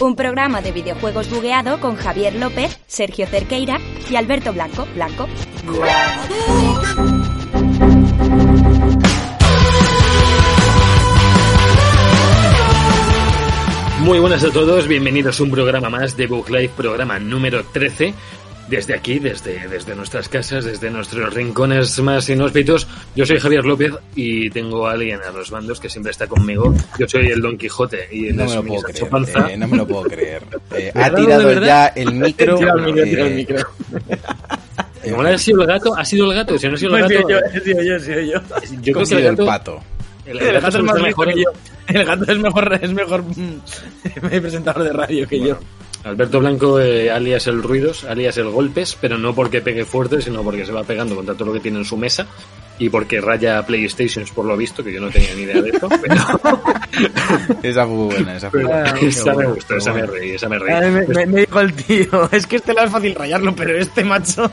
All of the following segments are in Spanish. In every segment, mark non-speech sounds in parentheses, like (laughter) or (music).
Un programa de videojuegos bugueado con Javier López, Sergio Cerqueira y Alberto Blanco. Blanco. Muy buenas a todos, bienvenidos a un programa más de Book Live, programa número 13. Desde aquí, desde, desde nuestras casas, desde nuestros rincones más inhóspitos, yo soy Javier López y tengo a alguien a los bandos que siempre está conmigo. Yo soy el Don Quijote y él No es me lo puedo creer. Panza. eh, no me lo puedo creer. (laughs) Eh, ¿Verdad, ha tirado verdad? ya el micro. (laughs) Tira el micro, tira el eh, micro. (laughs) eh, no ha sido el gato, ha sido el gato. Si no ha sido el Pues gato, sí, yo, he sido yo, he sido yo. yo creo que el el gato, pato. el, El gato es es más mejor. que yo. El gato es mejor, es mejor mm, presentador de radio que yo. Alberto Blanco, eh, alias el Ruidos, alias el Golpes, pero no porque pegue fuerte, sino porque se va pegando contra todo lo que tiene en su mesa y porque raya PlayStations por lo visto, que yo no tenía ni idea de esto. Pero, (laughs) Esa fue buena. Esa fue pero buena. (laughs) Esa me gustó, esa me reí, esa me reí. Ay, me, me- me dijo el tío, (laughs) es que este lado es fácil rayarlo, pero este macho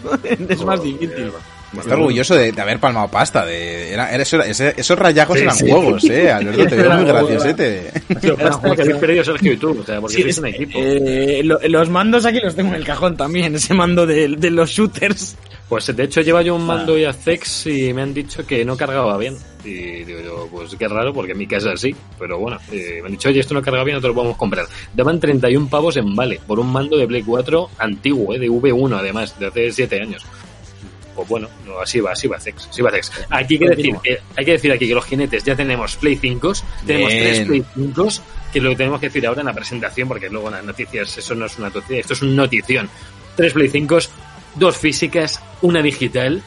es más difícil. Está orgulloso de, de haber palmado pasta. De, era, era- eso- ese- esos rayajos Sí, eran sí. juegos, eh. Alberto, te (laughs) veo muy graciosete. Que habéis perdido Sergio y tú, o sea, porque Sí, sois un equipo. eh, lo- los mandos aquí los tengo en el cajón también, ese mando de, de los shooters. Pues de hecho lleva yo un mando y a Zex y me han dicho que no cargaba bien. Y digo yo, pues qué raro, porque en mi casa sí. Pero bueno, eh, me han dicho, oye, esto no carga bien, no te lo podemos comprar. Daban 31 pavos en vale, por un mando de Play 4 antiguo, eh, de V1 además, de hace 7 años. Pues bueno, no, así va, así va Zex, así va Zex. Aquí hay que decir que, hay que decir aquí que los jinetes ya tenemos Play 5, tenemos Bien. tres Play 5, que lo que tenemos que decir ahora en la presentación, porque luego en las noticias eso no es una noticia, esto es un notición. Tres Play 5, dos físicas, una digital.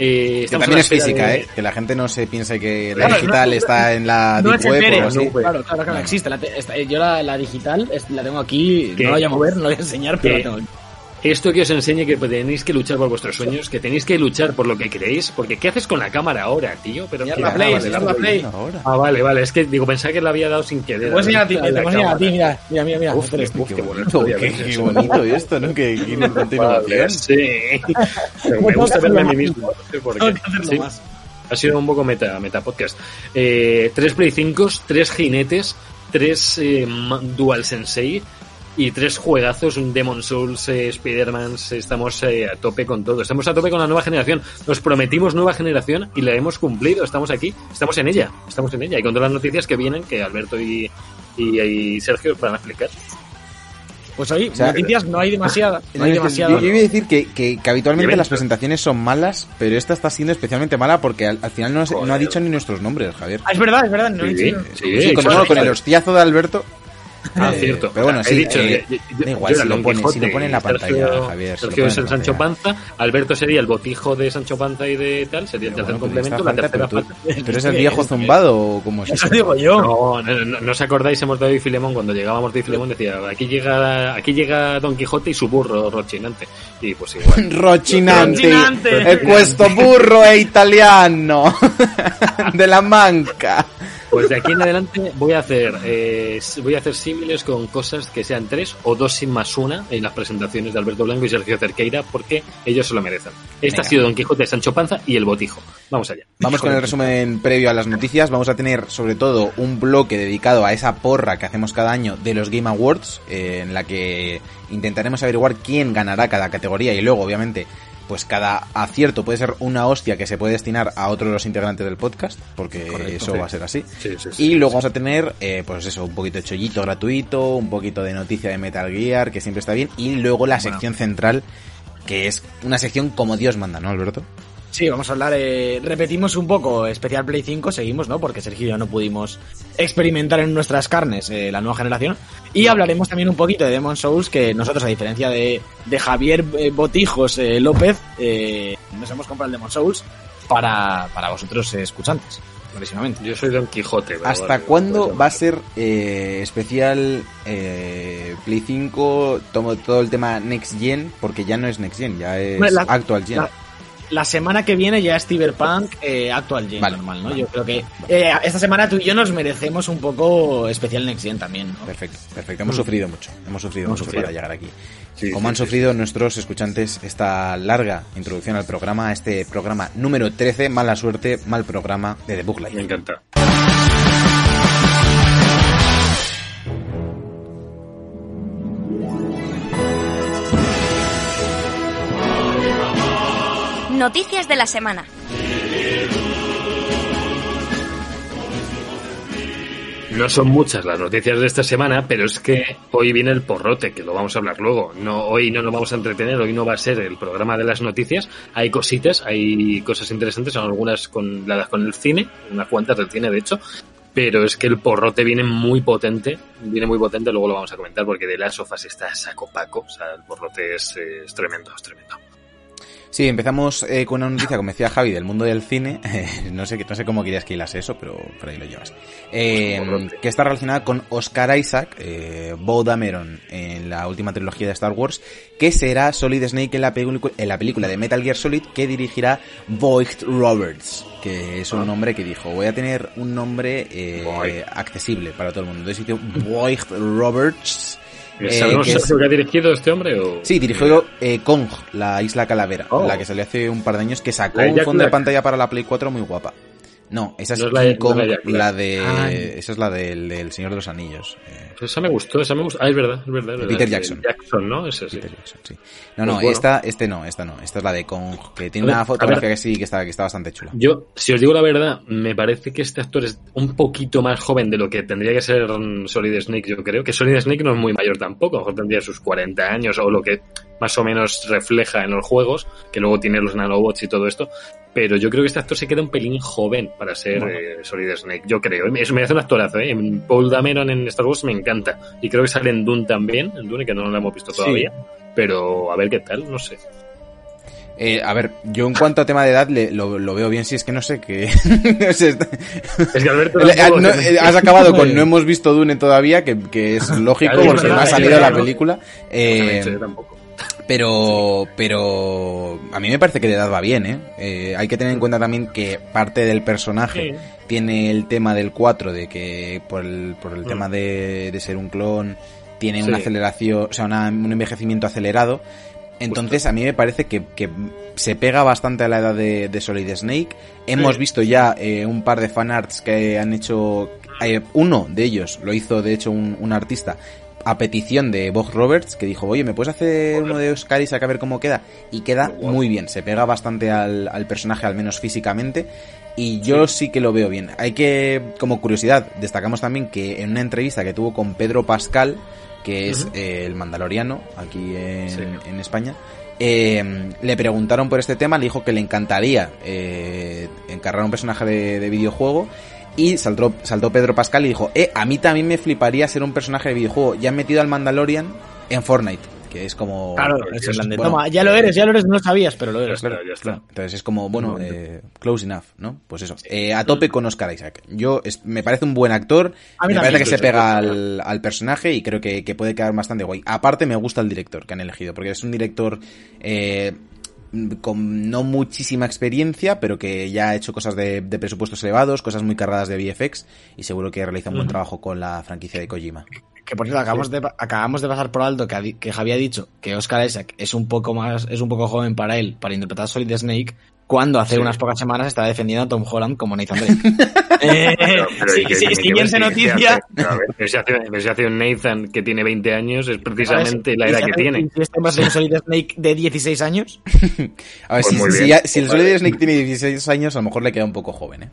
Eh, Que también es física, de- eh. Que la gente no se piense que la Claro, digital no- está en la No deep es web o algo así. no, claro, claro, claro, No. existe. La te- esta- yo la, la digital es- la tengo aquí, ¿Qué? no la voy a mover, no la voy a enseñar, pero la tengo aquí. Esto que os enseñe que tenéis que luchar por vuestros sueños, que tenéis que luchar por lo que queréis, porque ¿qué haces con la cámara ahora, tío? Pero Enseñar ¿qué- la ah, Play, vale, enseñar vale. la Play. Ahora. Ah, vale, vale, es que digo, pensaba que la había dado sin querer. Te puedo enseñar a ti, La te enseñar a ti, mira, mira, mira, mira. Uf, uf, Qué qué bonito, voy a qué, qué bonito esto, ¿no? Que, innovación. Vale, sí. Pero me gusta verme a mí mismo. no sé por qué. Sí. Ha sido un poco meta, meta podcast. Eh, tres Play 5, tres jinetes, tres eh, Dual Sensei y tres juegazos, un Demon Souls, eh, Spider-Man. Estamos eh, a tope con todo. Estamos a tope con la nueva generación. Nos prometimos nueva generación y la hemos cumplido. Estamos aquí, estamos en ella, estamos en ella. Y con todas las noticias que vienen, que Alberto y, y, y Sergio os van a explicar. Pues hoy, O sea, noticias no hay demasiadas, no hay Yo, yo iba a decir que, que, que habitualmente las presentaciones son malas, pero esta está siendo especialmente mala porque al, al final no, no ha dicho ni nuestros nombres, Javier. Ah, es verdad, es verdad, no he Sí, dicho. sí, Sí, con, claro, bueno, con el hostiazo de Alberto. Ah, Eh, cierto. Pero bueno, He sí, dicho, eh, yo- yo- da igual, si lo Don pone- si Quijote lo pone en la y Sergio- pantalla, Javier, Sergio es el Sancho pantalla. Panza, Alberto sería el botijo de Sancho Panza y de tal, sería el Pero tercer bueno, complemento, la falta, tercera pero tú- falta. ¿Tú eres el viejo zumbado o cómo es Eso eso? digo yo. No, no, no, no os acordáis, hemos dado y Filemón, cuando llegábamos de Filemón decía, aquí llega, aquí llega Don Quijote y su burro rochinante. Y pues igual. (laughs) Rochinante, Rochinante. e questo burro è italiano, (laughs) de la manca. Pues de aquí en adelante voy a hacer eh, voy a hacer símiles con cosas que sean tres o dos sin más una en las presentaciones de Alberto Blanco y Sergio Cerqueira porque ellos se lo merecen. Este Venga. ha sido Don Quijote, Sancho Panza y el botijo. Vamos allá. Vamos con el resumen previo a las noticias. Vamos a tener sobre todo un bloque dedicado a esa porra que hacemos cada año de los Game Awards, eh, en la que intentaremos averiguar quién ganará cada categoría y luego, obviamente, pues cada acierto puede ser una hostia que se puede destinar a otro de los integrantes del podcast, porque Correcto, eso sí. va a ser así. Sí, sí, sí. Y luego vamos a tener, eh, pues eso, un poquito de chollito gratuito, un poquito de noticia de Metal Gear, que siempre está bien, y luego la sección central, que es una sección como Dios manda, ¿no, Alberto? Sí, vamos a hablar, eh, repetimos un poco especial Play 5, seguimos, ¿no? Porque Sergio y yo no pudimos experimentar en nuestras carnes eh, la nueva generación. Y hablaremos también un poquito de Demon Souls, que nosotros, a diferencia de, de Javier eh, Botijos eh, López, eh, nos hemos comprado el Demon Souls para, para vosotros eh, escuchantes, clarísimamente. Yo soy Don Quijote. pero ¿Hasta vale, cuándo pues, va a ser eh, especial eh, Play 5, tomo todo el tema Next Gen? Porque ya no es Next Gen, ya es la- Actual Gen. la- la semana que viene ya es Cyberpunk eh, Actual Gen Vale, normal, ¿no? vale. Yo creo que eh, esta semana tú y yo nos merecemos un poco especial Next Gen también, ¿no? Perfecto, perfecto. Hemos sufrido mucho, hemos sufrido Hemos mucho sufrido. para llegar aquí. Sí, Como sí, han sí, sufrido nuestros escuchantes esta larga introducción al programa, a este programa número 13, mala suerte, mal programa de The Book Me Life. encanta. Noticias de la semana. No son muchas las noticias de esta semana, pero es que hoy viene el porrote, que lo vamos a hablar luego. No, hoy no nos vamos a entretener, hoy no va a ser el programa de las noticias. Hay cositas, hay cosas interesantes, son algunas con, las con el cine, unas cuantas del cine de hecho, pero es que el porrote viene muy potente, viene muy potente, luego lo vamos a comentar porque de las sofas está saco paco, o sea, el porrote es, eh, es tremendo, es tremendo. Sí, empezamos eh, con una noticia, como decía Javi, del mundo del cine. (laughs) no, sé, no sé cómo querías que hilase eso, pero por ahí lo llevas. Eh, que está relacionada con Oscar Isaac, eh, Bo Dameron, en la última trilogía de Star Wars, que será Solid Snake en la, en la película de Metal Gear Solid que dirigirá Boyd Roberts, que es un nombre que dijo, voy a tener un nombre eh, accesible para todo el mundo. Entonces dice Boyd Roberts ¿Sabemos eh, que, ha dirigido este hombre? O... Sí, dirigió eh, Kong, la isla calavera, oh. la que salió hace un par de años, que sacó un fondo de pantalla para la Play 4 muy guapa. No, esa es, la, Kong, la, de... Ah. esa es la del, del, Señor de los Anillos. Eh. Esa me gustó, esa me gustó. Ah, es verdad, es verdad. Peter Jackson. Jackson, ¿no? Ese, sí. Peter Jackson, sí. No, no, pues esta, este no, esta no. Esta es la de Kong, que tiene una fotografía que sí, que está, que está bastante chula. Yo, si os digo la verdad, me parece que este actor es un poquito más joven de lo que tendría que ser Solid Snake, yo creo. Que Solid Snake no es muy mayor tampoco, a lo mejor tendría sus 40 años o lo que más o menos refleja en los juegos, que luego tiene los nanobots y todo esto, pero yo creo que este actor se queda un pelín joven para ser eh, Solid Snake, yo creo. Eso me hace un actorazo, ¿eh? Paul Dameron en Star Wars me encanta. Y creo que sale en Dune también, en Dune, que no lo hemos visto todavía. Pero a ver qué tal, no sé. Eh, a ver, yo en cuanto a tema de edad lo, veo bien, si es que no sé qué. (laughs) es que Alberto. (laughs) has (laughs) acabado con no hemos visto Dune todavía, que, es lógico porque no ha salido la película. Eh, tampoco. Pero, pero a mí me parece que de edad va bien, ¿eh? ¿eh? Hay que tener en cuenta también que parte del personaje tiene el tema del 4, de que por el, por el mm. tema de, ser un clon, tiene una aceleración, o sea, un envejecimiento acelerado. Entonces a mí me parece que, que, se pega bastante a la edad de, Solid Snake. Hemos visto ya eh, un par de fanarts que han hecho... Eh, uno de ellos lo hizo de hecho un, un artista a petición de Bob Roberts, que dijo, oye, ¿me puedes hacer uno de Oscar Isaac a ver cómo queda? Y queda muy bien, se pega bastante al, personaje, al menos físicamente, y yo sí. que lo veo bien. Hay que, como curiosidad, destacamos también que en una entrevista que tuvo con Pedro Pascal, que es eh, el mandaloriano aquí en, España, eh, le preguntaron por este tema, le dijo que le encantaría eh, encargar un personaje de videojuego y saltó, saltó Pedro Pascal y dijo, eh, a mí también me fliparía ser un personaje de videojuego. Ya han metido al Mandalorian en Fortnite. Que es como. Claro, es, Toma, ya lo eres, ya lo eres, no lo sabías, pero lo eres. Claro, ya está. Entonces es como, bueno, eh, close enough, ¿no? Pues eso. Eh, a tope con Oscar Isaac. Yo, me parece un buen actor, me parece que se pega al, al, personaje y creo que, que, puede quedar bastante guay. Aparte, me gusta el director que han elegido, porque es un director eh, con no muchísima experiencia, pero que ya ha hecho cosas de, presupuestos elevados, cosas muy cargadas de VFX y seguro que realiza un buen trabajo con la franquicia de Kojima. Que por cierto, acabamos, de, acabamos de pasar por alto que, que Javi ha dicho que Oscar Isaac es un poco más, es un poco joven para él, para interpretar a Solid Snake, cuando hace unas pocas semanas estaba defendiendo a Tom Holland como Nathan (laughs) Drake. eh, siguiente noticia. (laughs) Si hace un Nathan que tiene 20 años, es precisamente la edad que tiene. ¿Y este más el Solid Snake de 16 años? (laughs) a ver, pues si, si, el Solid Snake tiene 16 años, a lo mejor le queda un poco joven, ¿eh?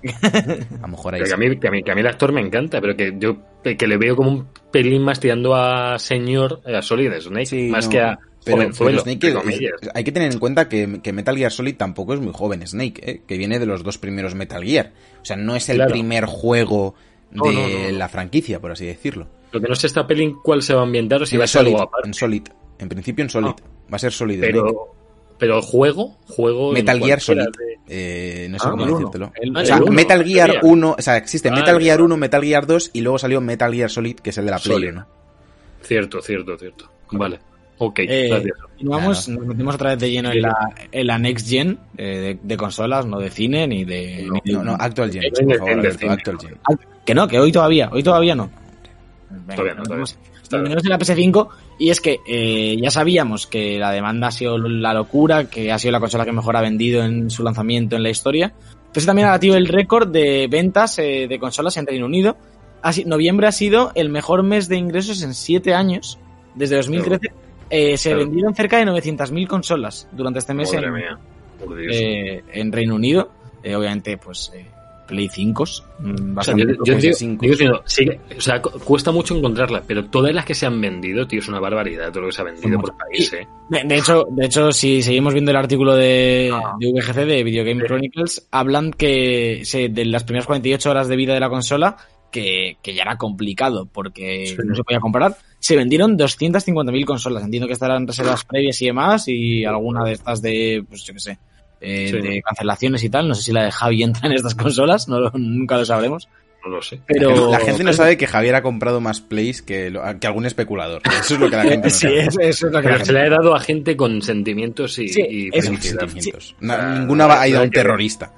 A lo mejor ahí que, a mí, que, a mí, que a mí el actor me encanta, pero que yo que le veo como un pelín más tirando a señor, a Solid Snake, más que a pero, Snake hay que tener en cuenta que, Metal Gear Solid tampoco es muy joven Snake, ¿eh? que viene de los dos primeros Metal Gear. O sea, no es el primer juego de la franquicia, por así decirlo. Lo que no sé esta peli cuál se va a ambientar o si va a ser Solid, En Solid. En principio en Solid. Ah. Va a ser Solid pero, Pero el juego, juego Metal Gear Solid. Eh, no sé ah, cómo decírtelo. o sea, Metal Gear 1, o sea, existe ah, Metal Gear 1, Metal Gear 2 y luego salió Metal Gear Solid, que es el de la Play, ¿no? Cierto, cierto, cierto. Vale. Ok, eh, nos metemos otra vez de lleno en la, en la Next Gen eh, de, consolas, no de cine ni de. No, no, Actual Gen. actual gen. Que no, que hoy todavía, hoy todavía no. todavía no, todavía. en la PS5 y es que eh, ya sabíamos que la demanda ha sido la locura, que ha sido la consola que mejor ha vendido en su lanzamiento en la historia. Pero también ha batido el récord de ventas eh, de consolas en Reino Unido. Así, noviembre ha sido el mejor mes de ingresos en 7 años, desde 2013. Eh, se vendieron cerca de 900.000 consolas durante este mes. Dios. eh, en Reino Unido. Eh, obviamente, pues eh, Play 5. O sea, yo, yo digo, digo diciendo, sí, o sea, cu- cuesta mucho encontrarla, pero todas las que se han vendido, tío, es una barbaridad todo lo que se ha vendido por país, eh. De, de hecho, de hecho, si seguimos viendo el artículo de, Ah. de VGC, de Video Game Chronicles, hablan que se, de las primeras 48 horas de vida de la consola, que, que ya era complicado porque Sí. no se podía comprar, se vendieron 250.000 consolas. Entiendo que estarán reservas previas y demás, y alguna de estas de, pues yo qué sé, eh, Sí. de cancelaciones y tal. No sé si la de Javi entra en estas consolas, no, nunca lo sabremos. No lo sé. Pero La gente no sabe que Javier ha comprado más plays que, lo- que algún especulador. Eso es lo que la (laughs) gente no Sí, sabe. eso, eso es lo que la se le ha dado a gente con sentimientos y, Sí, y eso. Sentimientos. Ah, ninguna va- ha ido a un terrorista.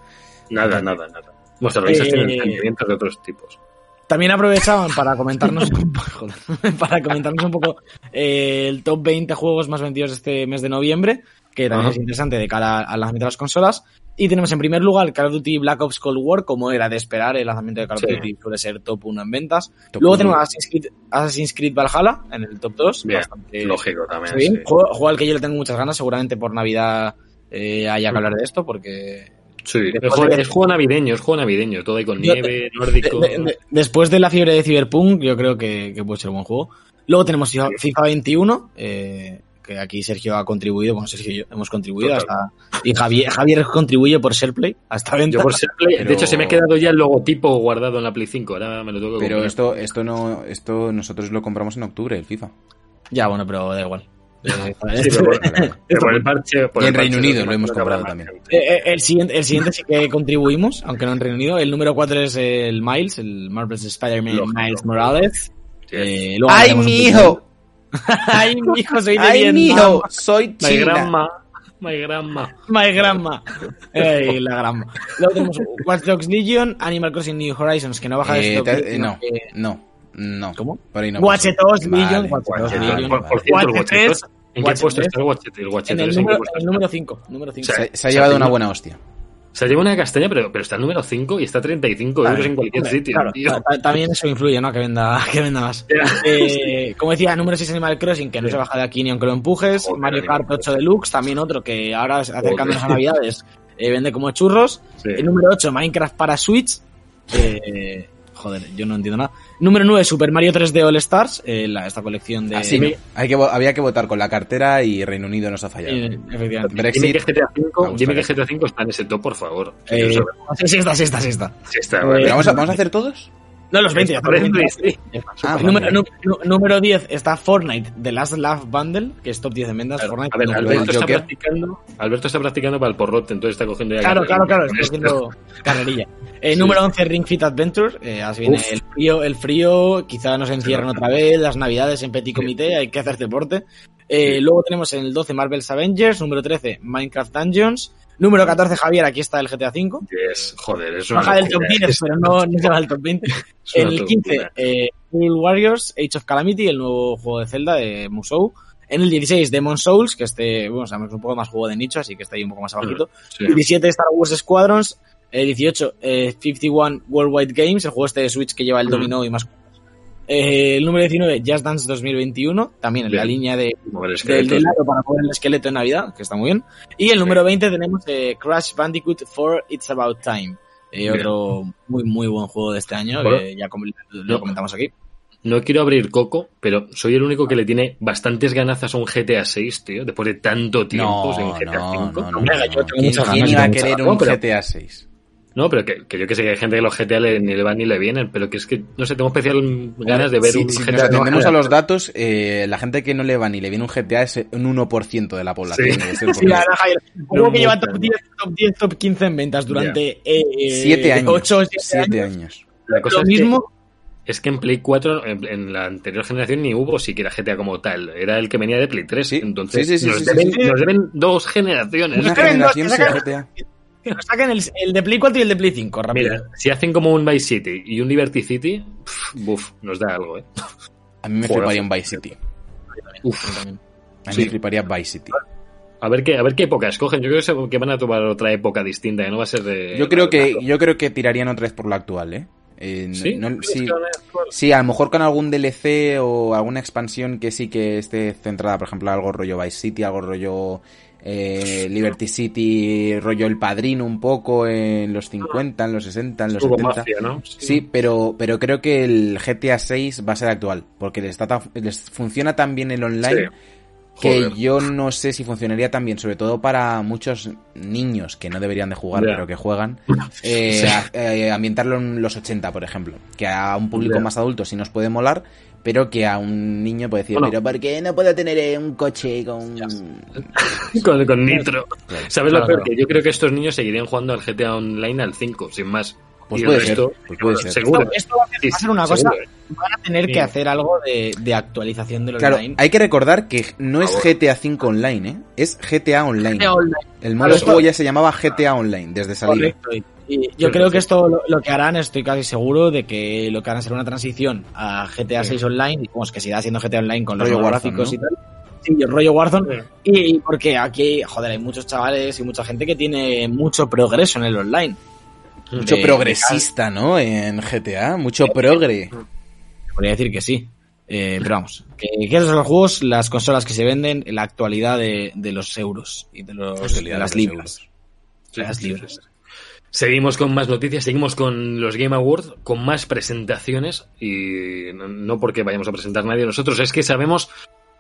Nada, nada, nada. Los terroristas Eh, tienen sentimientos de otros tipos. También aprovechaban para comentarnos (laughs) joder, para comentarnos un poco eh, el top 20 juegos más vendidos este mes de noviembre, que también es interesante de cara al lanzamiento de las consolas. Y tenemos en primer lugar Call of Duty Black Ops Cold War, como era de esperar, el lanzamiento de Call of Sí. Duty suele ser top 1 en ventas. Top Luego tenemos Assassin's Creed, Assassin's Creed Valhalla en el top 2. Bien, bastante- Lógico también. sí. Juego, juego al que yo le tengo muchas ganas, seguramente por Navidad eh, haya que hablar de esto, porque Sí, es juego, de- es juego navideño, es juego navideño, todo ahí con Yo- nieve, nórdico. De- de- de- después de la fiebre de Cyberpunk, yo creo que, que puede ser un buen juego. Luego tenemos FIFA, FIFA 21, eh, que aquí Sergio ha contribuido, bueno, Sergio y yo hemos contribuido Total. hasta. Y Javier, Javier contribuye por SharePlay a esta venta. Yo por ser Play- Pero- De hecho, se me ha quedado ya el logotipo guardado en la Play 5. Ahora me lo tengo que Pero comprar. esto, esto no, esto nosotros lo compramos en octubre, el FIFA. Ya, bueno, pero da igual. Eh, Sí, (laughs) (laughs) pero por, pero por el parche. por Y el en Reino Unido lo hemos comprado también. Eh, eh, el, siguiente, el siguiente sí que contribuimos, aunque no en Reino Unido. El número 4 es el Miles, el Marvel's Spider-Man Lógico. Miles Morales. Eh, ¡Ay, mi hijo! (laughs) ¡Ay, mi hijo! Soy de ¡Ay, mi hijo! Soy My china. grandma. My grandma. My grandma. Ey, la grandma. Luego tenemos Watch Dogs Legion, Animal Crossing New Horizons, que no baja de Eh, este top te- 10, eh, sino no, no, no. ¿Cómo? Por ahí no. Watch pasa. Dogs Vale, Legion, Watch ¿En qué puesto está el Watch El Watch En el Dogs, ¿en qué número, puesto el está? número 5. Número 5. Sí. Se, se ha llevado una buena hostia. Se lleva una castaña, pero, pero está el número 5 y está a 35 euros en cualquier sitio, Claro, tío. ta- ta- también eso influye, ¿no? Que venda, (laughs) que venda más. Eh, como decía, número 6 Animal Crossing, que no Sí. se baja de aquí ni aunque lo empujes. Joder, Mario Kart 8 Deluxe, también otro que ahora acercándonos a Joder. Navidades eh, vende como churros. Sí. El número 8, Minecraft para Switch. Eh, joder, yo no entiendo nada. Número 9, Super Mario 3D All Stars. eh, la- esta colección de. Así, me- hay que, había que votar con la cartera y Reino Unido nos ha fallado. Eh, efectivamente. Brexit. Dime que GTA Me 5, gusta dime que. GTA 5 está en ese top, por favor. Eh, Quiero saber sí, sí está, sí está, sí está. si está, eh, vale. Pero vamos a, ¿Vamos a hacer todos? No, los 20. ya Por estamos eso, 20. sí. Ah, número, nu- número 10 está Fortnite, The Last Laugh Bundle, que es top 10 de ventas. Claro, Fortnite. a ver, No, Alberto- está, Joker. practicando, Alberto está practicando para el porrote, entonces está cogiendo ya Claro, claro, claro, esto. haciendo (laughs) carrerilla. Eh, Sí. Número 11, Ring Fit Adventure. Eh, así viene Uf. el frío, el frío, quizá nos encierran otra vez, las navidades en Petit Comité, hay que hacer deporte. Eh, Luego tenemos en el 12 Marvel's Avengers, número 13 Minecraft Dungeons, número 14 Javier, aquí está el GTA V. Yes, joder, es una Baja del top locura, 10, es- pero no, no se va del top 20. es una En el 15, locura. eh, Rule Warriors, Age of Calamity, el nuevo juego de Zelda de Musou. En el 16, Demon Souls, que este, bueno, sabemos un poco más juego de nicho, así que está ahí un poco más abajito. Sí. El 17, Star Wars Squadrons. El 18, eh, 51 Worldwide Games, el juego este de Switch que lleva el dominó y más cosas. Eh, el número 19, Just Dance 2021, también en la Bien. línea de, Mover del, del lado para poner el esqueleto en Navidad, que está muy bien. Y el número 20 tenemos eh, Crash Bandicoot 4 It's About Time. Eh, Bien. otro muy, muy buen juego de este año, Bueno. que ya com- lo comentamos aquí. No quiero abrir coco, pero soy el único que le tiene bastantes ganazas a un GTA 6, tío, después de tanto tiempo No, en GTA no, 5. no, no, no. yo tengo ¿Quién, muchas quién ganas, iba a querer un GTA 6? No, pero que, que yo que sé que hay gente que los GTA le, ni le van ni le vienen, pero que es que, no sé, tengo especial ganas de ver si un si GTA. nos atendemos a los datos, eh, la gente que no le va ni le viene un GTA es un 1% de la población. Sí. debe ser, Sí, porque- la verdad, Javier, juego que lleva top 10, top 10, top 15 en ventas durante eh, Siete años. 8 o 7 siete años. años. La cosa Lo es que- mismo, Es que en Play 4, en, en la anterior generación, ni hubo siquiera GTA como tal. Era el que venía de Play 3. Sí, Entonces, sí, sí, sí, nos, sí, deben, sí. nos deben dos generaciones. Una que generación que sin GTA. Que (laughs) nos saquen el, el de Play 4 y el de Play 5, rápido. Mira, si hacen como un Vice City y un Liberty City, pff, buf, nos da algo, ¿eh? A mí me Joder. fliparía un Vice City. Uf. A mí Sí. me fliparía Vice City. A ver qué, a ver qué época escogen. Yo creo que van a tomar otra época distinta, que no va a ser de. Yo creo que, yo creo que tirarían otra vez por la actual, ¿eh? Eh, ¿Sí? no- ¿Crees sí, sí, a lo mejor con algún DLC o alguna expansión que sí que esté centrada, por ejemplo, algo rollo Vice City, algo rollo eh, Liberty City, rollo El Padrino un poco en los 50, en los 60, en los Hugo 70. Mafia, ¿no? Sí, pero, pero creo que el GTA 6 va a ser actual, porque les, está tan- les funciona tan bien el online Sí. Que yo no sé si funcionaría tan bien, sobre todo para muchos niños que no deberían de jugar, pero que juegan, (laughs) eh, Sí. a- eh, ambientarlo en los 80, por ejemplo, que a un público más adulto sí nos puede molar, pero que a un niño puede decir, Bueno. pero ¿por qué no puedo tener eh, un coche con... (laughs) con, con Nitro. ¿Sabes Claro, lo peor? claro. Que yo creo que estos niños seguirían jugando al GTA Online al 5, sin más. Pues el puede ser, pues puede ser. Seguro. Esto, esto va a ser- Sí, una seguro, cosa. Van a tener Sí. que hacer algo de, de actualización del Claro, online. hay que recordar que no es favor. GTA 5 Online, ¿eh? Es GTA Online. GTA Online. El modo Claro, juego esto- ya se llamaba GTA Online desde salida. Correcto. Y, yo creo que esto lo, lo que harán, estoy casi seguro de que lo que harán será una transición a GTA 6 Online, y como que siga siendo GTA Online con los Rollo nuevos Warzone, gráficos ¿no? y tal. Sí, el rollo Warzone. Sí. Y porque aquí, joder, hay muchos chavales y mucha gente que tiene mucho progreso en el online. Mucho de- progresista, ¿no? En GTA, mucho progre. Podría decir que sí. Eh, pero vamos, que, que esos son los juegos, las consolas que se venden en la actualidad de, de los euros y de, los, de las libras. Las libras. Seguimos con más noticias, seguimos con los Game Awards, con más presentaciones y no, no porque vayamos a presentar nadie nosotros, es que sabemos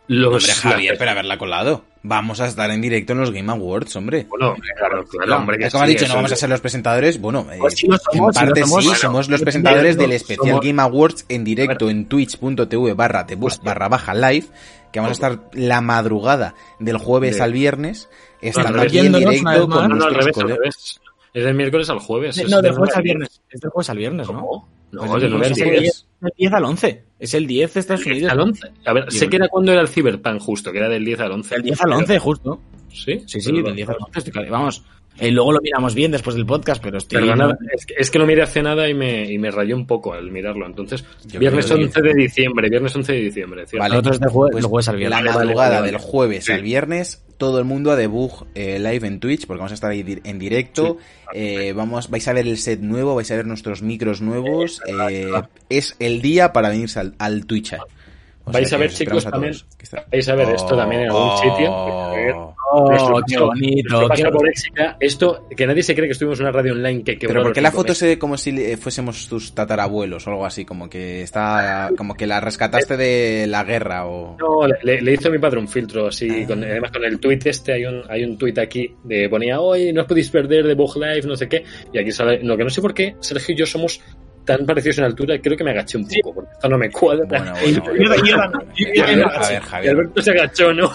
los... Hombre, Javier, pero haberla colado. Vamos a estar en directo en los Game Awards, hombre. Bueno, claro, claro, hombre. que Como has sí, dicho, no vamos a ser los presentadores. Bueno, eh, Pues somos, en parte somos. sí, Bueno, somos los presentadores del especial somos- Game Awards en directo en twitch.tv barra barra baja live, que vamos a estar la madrugada del jueves De- al viernes, estando aquí en directo con más. No, no, al nuestros revés, al revés. Es del miércoles al jueves. es No, del de jueves al viernes. Es del jueves al viernes, ¿no? No, Pues no 9 al sé, Es el 10. 10, el 10 al 11. Es el 10 de Estados Unidos. Al 11. A ver, sé que era cuando era el Cyberpunk justo, que era del 10 al 11. Del 10 al 11, justo. Sí, Sí, sí, del 10 al 11. estoy claro. Vamos, eh, luego lo miramos bien después del podcast, pero estoy... Perdonad, es que, es que lo miré hace nada y me, y me rayó un poco al mirarlo. Entonces, Yo viernes creo que- 11 de diciembre, viernes 11 de diciembre, ¿cierto? Vale, Nosotros de jue- pues de jueves al viernes. La madrugada vale, vale. del jueves Sí. al viernes, todo el mundo a debug eh, live en Twitch, porque vamos a estar ahí di- en directo. eh, vamos, vais a ver el set nuevo, vais a ver nuestros micros nuevos. eh, es el día para venirse al, al Twitch. Eh. O Vais sea a ver, os chicos, también. Vais a ver esto también en algún Oh. sitio. Oh, nuestro qué bonito. nuestro paso qué- por Éxica, esto, que nadie se cree que estuvimos en una radio online que quebró Pero porque la foto meses. se ve como si eh, fuésemos tus tatarabuelos o algo así, como que está, como que la rescataste de la guerra o... No, le, le hizo mi padre un filtro así, con, además con el tweet este, hay un, hay un tweet aquí de ponía, hoy no os podéis perder de Bug Live, no sé qué, y aquí sale, lo que no sé por qué, Sergio y yo somos tan parecidos en altura, creo que me agaché un poco, porque esto no me cuadra. Bueno, A ver, Javier. Alberto se agachó, ¿no?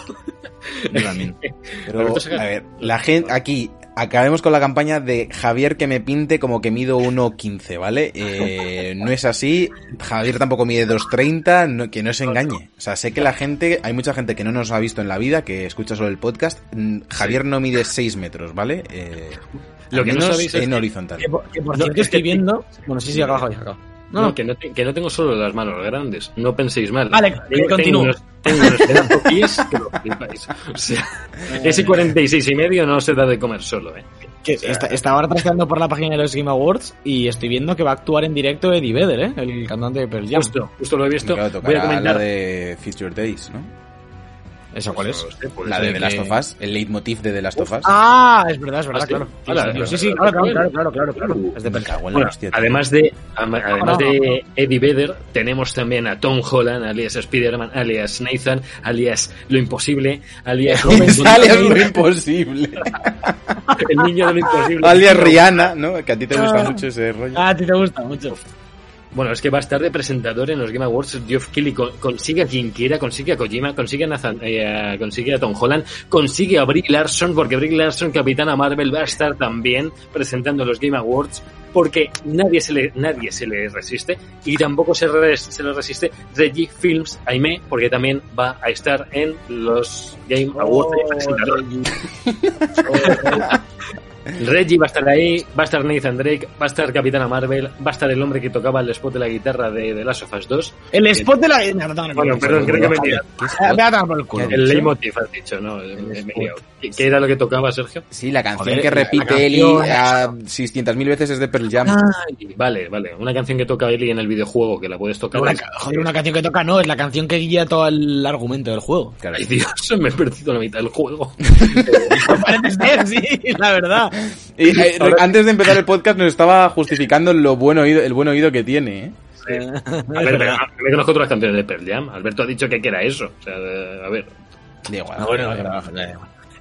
Yo también. (laughs) Pero, a ver, la gente aquí, acabemos con la campaña de Javier que me pinte como que mido 1,15, ¿vale? Eh, no es así, Javier tampoco mide 2,30, no, que no se engañe. O sea, sé que la gente, hay mucha gente que no nos ha visto en la vida, que escucha solo el podcast. Mm, Javier no mide 6 metros, ¿vale? Eh, Lo que no sabéis es en que- horizontal. Que por, que por No, cierto es que- estoy viendo... Bueno, sí, sí, acaba, Javi, acaba. No, No, que, no te- que no tengo solo las manos grandes, no penséis mal. Vale, tengo, continúo. Tengo unos, tengo unos pedazos pies que lo flipáis. O sea, (laughs) ese 46 y medio no se da de comer solo, ¿eh? que está- estaba ahora trasteando por la página de los Game Awards y estoy viendo que va a actuar en directo Eddie Vedder, ¿eh? El cantante de Pearl Jam. Justo, justo lo he visto. Claro, Voy a comentar. la de Future Days, ¿no? ¿Esa cuál es? Pues La ser de The Last que- of Us, el leitmotiv de The Last of Us. Ah, es verdad, es verdad, ¿Ah, claro. Sí, claro, sí, claro, claro, claro, claro. claro. Es de la Bueno, hostia, además de ama- además de Eddie Vedder, tenemos también a Tom Holland, alias Spider-Man, alias Nathan, alias Lo Imposible, alias (laughs) Alias lo imposible. (laughs) el niño de lo imposible. Alias Rihanna, ¿no? Que a ti te gusta mucho ese rollo. Ah, a ti te gusta mucho. Bueno, es que va a estar de presentador en los Game Awards. Geoff Keighley con- consigue a quien quiera, consigue a Kojima, consigue a, Nathan, eh, consigue a Tom Holland, consigue a Brie Larson, porque Brie Larson, Capitana Marvel, va a estar también presentando los Game Awards, porque nadie se le, nadie se le resiste, y tampoco se, re- se le resiste Reggie Films Aime, porque también va a estar en los Game Awards de presentador. (laughs) Reggie va a estar ahí, va a estar Nathan Drake, va a estar Capitana Marvel, va a estar el hombre que tocaba el spot de la guitarra de, de Last of Us 2. El spot de la. Ha dado Bueno, perdón, creo que me he el culo. El leitmotiv has dicho, ¿no? ¿Qué era lo que tocaba, Sergio? Sí, la canción Joder, que repite Eli a 600.000 veces es de Pearl Jam. Ay, vale, vale. Una canción que toca Ellie en el videojuego, que la puedes tocar. Joder, una canción que toca no, es la canción que guía todo el argumento del juego. Ay, Dios, (laughs) me he perdido la mitad del juego. (laughs) Parece ser, sí, la verdad. Y, eh, (laughs) antes de empezar el podcast nos estaba justificando lo buen oído, el buen oído que tiene, ¿eh? (laughs) A ver, pero me conozco otras canciones de Pearl Jam. Alberto ha dicho que, era eso. O sea, a ver. Da igual. Ah, bueno,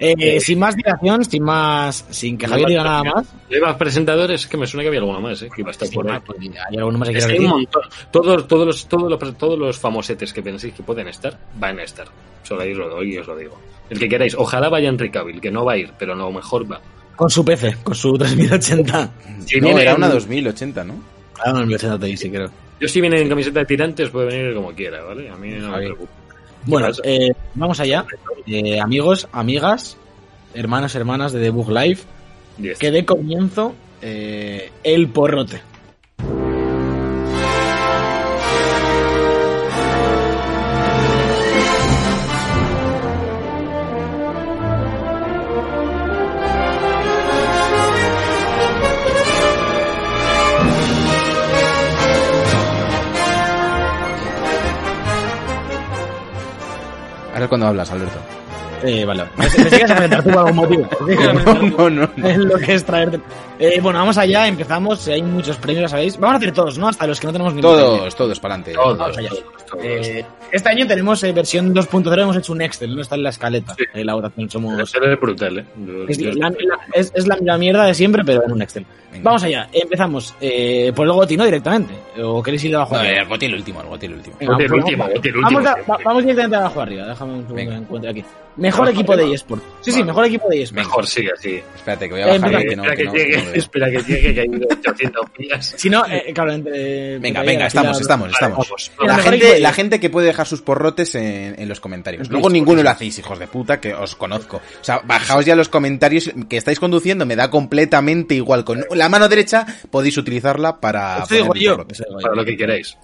eh, sin más dilación, sin más, sin que Javier diga nada más. ¿Hay más presentadores? Es que me suena que había alguno más, ¿eh? Que iba a estar Sí, por ahí. va, pues, hay alguno más que Es quiera que hay un montón. Todos, todos, los, todos, los, todos los famosetes que penséis que pueden estar, van a estar. Solo ahí os lo doy y os lo digo. El que queráis. Ojalá vaya Enrique Cavill, que no va a ir, pero no, mejor va. Con su PC, con su 3080. Si no, viene era en- una 2080, ¿no? Ah, no, 1080 Ti, sí, creo. Yo si viene en camiseta de tirantes puede venir como quiera, ¿vale? A mí no me preocupa. Bueno, eh, vamos allá. Eh, amigos, amigas, hermanos, hermanas de Debug Live, que de comienzo eh, el porrote. Ahora es cuando hablas, Alberto. Eh, vale. Me, me sigues a por algún motivo. (laughs) No, no, no. Es lo que es traerte. Eh, bueno, vamos allá, empezamos. Hay muchos premios, sabéis. Vamos a hacer todos, ¿no? Hasta los que no tenemos ni Todos, todos para adelante. Todos, todos, todos. Eh, este año tenemos eh, versión 2.0, hemos hecho un Excel, no está en la escaleta. Sí. Eh, la votación somos. Será brutal, ¿eh? Yo- Es yo- la, la- es- es la misma mierda de siempre, pero en un Excel. Venga. Vamos allá, empezamos eh, por el Goti, ¿no? Directamente. ¿O queréis ir de abajo No, arriba? el Goti el último, el Goti el último. Venga, Goti el último, vamos, último, a- siempre. va- vamos directamente de abajo arriba, déjame un segundo Venga. que me encuentre aquí. Mejor equipo de eSport. Sí, sí, mejor equipo de eSport. Mejor sigue así. Espérate, que voy a Eh, bajar espera, el que no, espera que que no, llegue, no espera que llegue, que hay 800 días. Si no, eh, claro, entre. Venga, venga, estamos, estamos, estamos. La gente que puede dejar sus porrotes en, en los comentarios. En Luego ninguno lo hacéis, hijos de puta, que os conozco. O sea, bajaos ya los comentarios que estáis conduciendo, me da completamente igual. Con la mano derecha podéis utilizarla para digo yo. Para lo que queráis.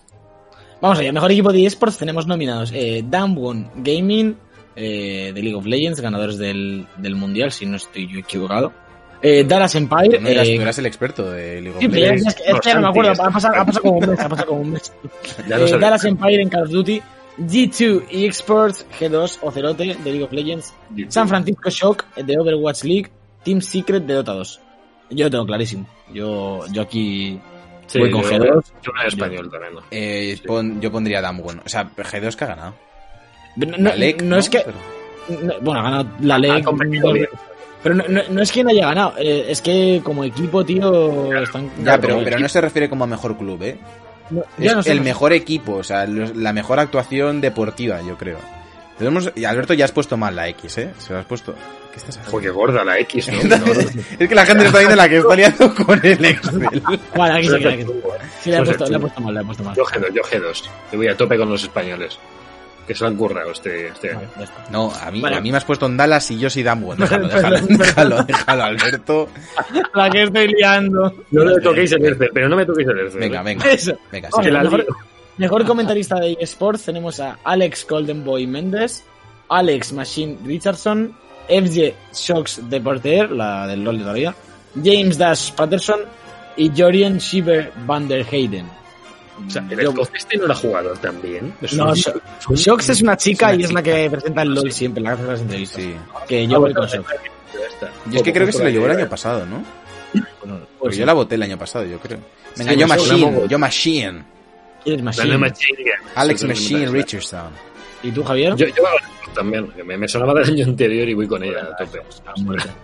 Vamos allá, mejor equipo de eSports tenemos nominados eh, Damwon Gaming eh, de League of Legends, ganadores del, del Mundial, si no estoy yo equivocado. Eh, Dallas Empire. No eras, eh, tú eras el experto de League of sí, Legends. es que- es que ya no me acuerdo, ha pasado, ha pasado como un mes, ha pasado como un mes. (laughs) Ya Eh. Dallas Empire en Call of Duty, G2 eSports, G2 Ocelote de League of Legends, YouTube. San Francisco Shock de Overwatch League, Team Secret de Dota 2. Yo lo tengo clarísimo. Yo, yo aquí Sí, voy con yo- G2. Yo en español también, ¿no? Eh, pon- yo pondría Damwon. O sea, G2 que ha ganado. No, La LEC, no es que. Pero- no- bueno, ha ganado la bien. Pero no, no- no es que no haya ganado, eh, es que como equipo, tío, están. Ya, pero, pero no se refiere como a mejor club, ¿eh? No, Es ya no sé, el no sé. mejor equipo, o sea, la mejor actuación deportiva, yo creo. Tenemos, y Alberto ya has puesto mal la X, ¿eh? Se lo has puesto. ¿Qué estás haciendo? Joder, qué gorda la X, ¿no? (laughs) es que la gente está viendo la que está liando con el Excel. (laughs) Vale, aquí se queda. Sí, le he, Pues puesto, el le he puesto mal, le he puesto mal. Yo G2, yo G2. Yo voy a tope con los españoles. Que se lo han currado este, este año. No, a mí, Vale. a mí me has puesto en Dallas y yo soy Damwon. Déjalo, (laughs) déjalo, déjalo, déjalo, Alberto. La que estoy liando. No le toquéis el Erce, pero no me toquéis el Erce. Venga, venga. Eso. Venga, sí. Mejor, comentarista de eSports tenemos a Alex Goldenboy Méndez, Alex Machine Richardson, FJ Shocks de Porter, la del LOL de todavía, James Dash Patterson y Jorian Shiver van der Heyden. O sea, escocés este no era jugador también. Es No, un- Sho- es una chica Es una y es la que presenta el LOL siempre, la que hace las entrevistas. Sí. Que yo voy con está. Yo es que creo que se lo llevó el año pasado, ¿no? Pues sí. yo la voté el año pasado, yo creo. Venga, Sí, yo Machine, yo Machine. ¿Quién es Machine? Alex Machine verdad. Richardson. ¿Y tú, Javier? Yo, yo también, me, me sonaba del año anterior y voy con ella a tope.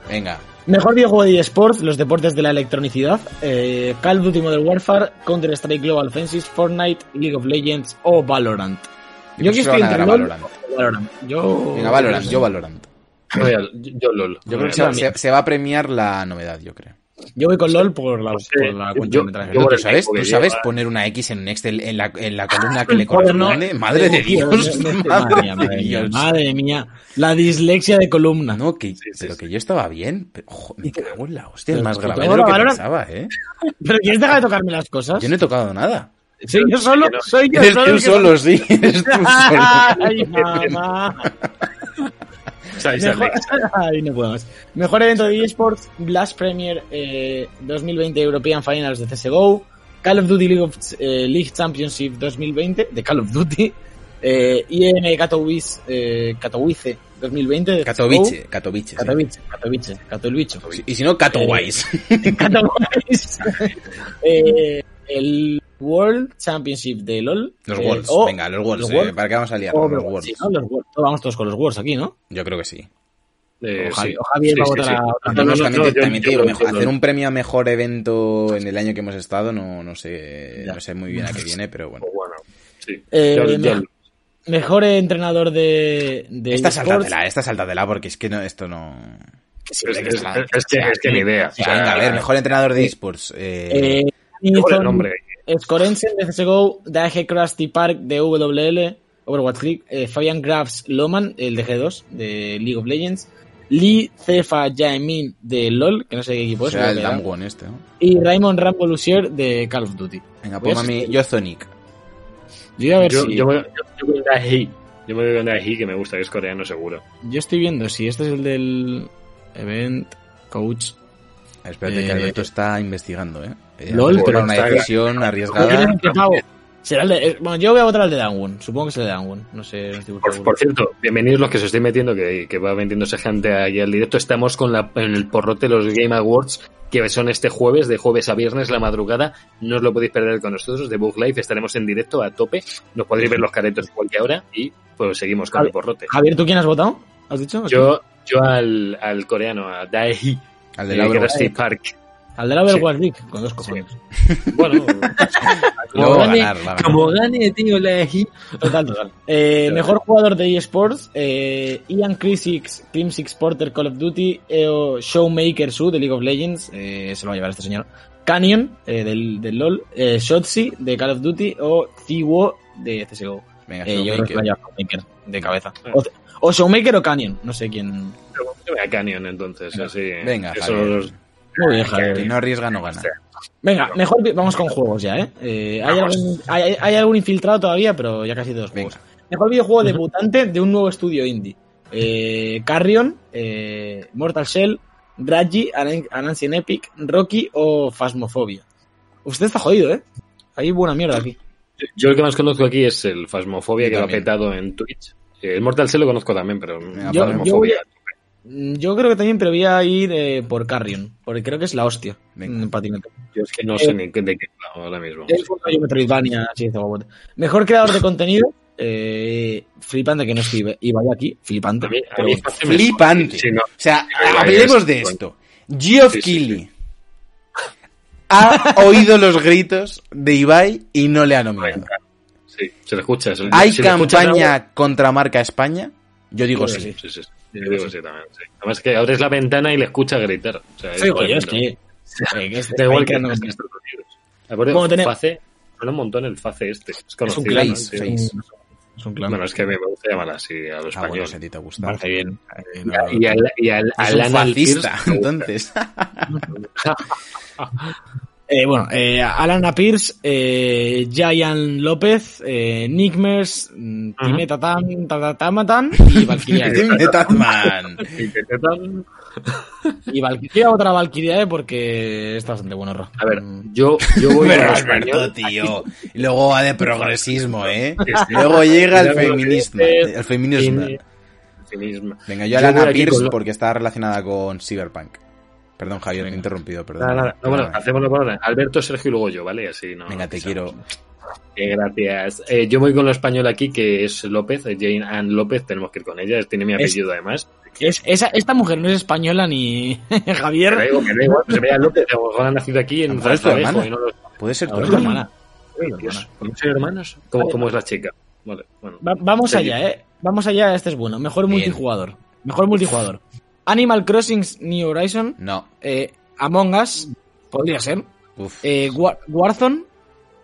Venga. Mejor videojuego de eSports, los deportes de la electronicidad, eh, Call of Duty Modern Warfare, Counter-Strike Global Offensive, Fortnite, League of Legends o Valorant. Yo que estoy entre LOL Valorant. Valorant. Yo... Venga, Valorant, yo Valorant. Yo, yo LOL. Yo creo que se va a premiar la novedad, yo creo. Yo voy con LOL por la, por la cuenta yo- de metraje. yo ¿Tú sabes, ¿Tú sabes lleva- poner una X en un Excel en la, en la columna que le corresponde? Madre de Dios, (laughs) madre mía, de madre mía, Dios. madre mía. La dislexia de columna. No, que, Sí, sí, pero sí. que yo estaba bien. Pero, ojo, me cago en la hostia, es Pero más grave de lo que pensaba, ¿eh? (laughs) ¿Pero quieres dejar de tocarme las cosas? Yo no he tocado nada. Soy yo solo, que no. soy yo Eres solo. tú solo, sí, eres tú (laughs) solo. Ay, mamá. (laughs) ¿Sabes, Mejor... (laughs) Ay, no puedo más. Mejor evento de eSports, Blast Premier eh, 2020 European Finals de CSGO, Call of Duty League, of- eh, League Championship 2020 de Call of Duty, eh, IEM Katowice, eh, Katowice 2020 de. Katowice, Katowice. Katowice, Katowice, Kato el bicho. Y si no, Katowice. (laughs) Katowice. Eh, el World Championship de LoL. Los eh, Worlds, o- venga, los Worlds. los eh, Worlds. ¿Para qué vamos a liar? o- los Worlds. sí, ¿no? Los Worlds. Vamos todos con los Worlds aquí, ¿no? Yo creo que sí. Eh, O Javi- sí. o Javier Sí, va a votar No, también te digo, mejor- hacer un premio a mejor evento en el año que hemos estado, no, no sé, Ya. no sé muy bien a qué viene, pero bueno. Pues bueno, sí. Eh, Yo- yo- me- Mejor entrenador de. de Esta sáltatela, esta sáltatela, porque es que no, esto no... es, es- es- es que, es que ni idea. O sea, venga, a ver, mejor entrenador de esports. Eh, Eh, el Nilsson, nombre. Scorensen de CSGO, Daje Krusty Park de WL, Overwatch League, eh, Fabian Grafs Loman, el de G2 de League of Legends, Lee Cefa Jaemin de LOL, que no sé qué equipo es, será el creo que era, Damwon este, ¿no? y Raymond Rambo Lucier de Call of Duty. Venga, pues mami, yo Zonic. Yo voy a ver Yo, si. yo, me- yo, yo voy con Daehi. Yo me voy con Daehi, que me gusta, que es coreano seguro. Yo estoy viendo si este es el del Event Coach. Espérate que Eh, Alberto está investigando, ¿eh? Eh, LOL, pero una está- decisión arriesgada. ¿Qué pavo? Será el de, eh, bueno, yo voy a votar al de Downwon. Supongo que es el de Downwon. No sé, no Por, cierto, bienvenidos los que se estoy metiendo, que, que va vendiéndose gente ahí al directo. Estamos con la, en el porrote de los Game Awards, que son este jueves, de jueves a viernes, la madrugada. No os lo podéis perder con nosotros, de Book Live. Estaremos en directo a tope. Nos podréis ver los caretos en cualquier hora y pues seguimos con el porrote. Javier, ¿tú quién has votado? ¿Has dicho? Yo, yo al, al coreano, a Daehi, Al de la Overwatch. Park. Al de la Overwatch League, con dos cojones. (laughs) Bueno, (laughs) como gane, ganar, como gane, tío, Daehi. Total, total. Eh, mejor jugador de eSports, eh, Ian Crisix, Crim Six Porter Call of Duty, EO Showmaker Su de League of Legends, eh, se lo va a llevar este señor. Canyon, eh, del, del LoL, eh, Shotzi de Call of Duty o Thiwo de CSGO. Venga, Eh, yo creo que Showmaker. se lo va a llevar Showmaker de cabeza. O, o Showmaker o Canyon, no sé quién. Yo voy a Canyon entonces, así. Venga, Javier. Muy bien, Javier. No arriesga, no gana. Venga, mejor vamos con juegos ya, ¿eh? Eh, hay, algún, hay, hay algún infiltrado todavía, pero ya casi todos juegos. Venga. Mejor videojuego debutante de un nuevo estudio indie. Eh, Carrion, eh, Mortal Shell, Raji, Anan- Anansian Epic, Rocky o Phasmophobia. Usted está jodido, ¿eh? Hay buena mierda aquí. Yo el que más conozco aquí es el Phasmophobia, que lo ha petado en Twitch. El Mortal Shell lo conozco también, pero Venga, Yo- Phasmophobia. Mm, Yo creo que también, pero voy a ir eh, por Carrion, porque creo que es la hostia. Venga. en patinete. Yo es que no sé ni qué- de qué va ahora mismo. Es un rollo Metroidvania, así de guapo. Mejor creador de contenido, eh, flipante que no escribe. Y vaya aquí, flipante. A mí- a mí Flipante. Sí, no. O sea, hablemos de esto. Geoff Sí, sí, Keighley ha oído los gritos de Ibai y no le ha nominado. Sí, se le escucha. se- ¿Hay si campaña algo- contra marca España? Yo digo Sí, sí. sí, sí. Yo digo sí también. sí. Además que abres la ventana y le escucha gritar. O sea, Sí, oye, (laughs) es tremendo. (laughs) que. que Da igual que no- Bueno, tenemos- Face, suena un montón el Face este. Es un clan. ¿no? Es un clan. Bueno, es que me gusta llamar así a lo Ah, bueno, a ti te gusta. parece bien. Eh, no- y al, y al, Es al un Alan fascista, entonces. (laughs) Eh, bueno, eh, Alana Pierce, eh, Giant López, eh, Nick Mers, mm, Time (laughs) y Valkyria. Tatman. Y Valkyria, otra Valkyria, eh, porque está bastante bueno, Ro. A ver, Mm, yo, yo voy Pero con Alberto, tío. Y luego va de progresismo, ¿eh? Luego llega el feminismo. El feminismo. Venga, yo a Yo voy Lana aquí Pierce porque está relacionada con Cyberpunk. Perdón, Javier, te he interrumpido, perdón. Nada, nada. No, bueno, hacémoslo por ahora. Alberto, Sergio y luego yo, ¿vale? Así no. Venga, te quiero. Eh, gracias. Eh, yo voy con lo español aquí, que es López, eh, Jane Ann López. Tenemos que ir con ella. Tiene mi Es- apellido además. Es, esa, esta mujer no es española ni (laughs) Javier. igual, que da igual, Se vea López, a lo mejor ha nacido aquí en Zaragoza, no Puede ser tu hermana. ¿Cómo son hermanos? ¿Cómo, cómo es la chica? Vale, bueno. Va- vamos allá, eh. Vamos allá, este es bueno. Mejor Bien. multijugador. Mejor multijugador. Animal Crossing New Horizon, No. eh, Among Us, podría ser. Uf. Eh, War- Warzone,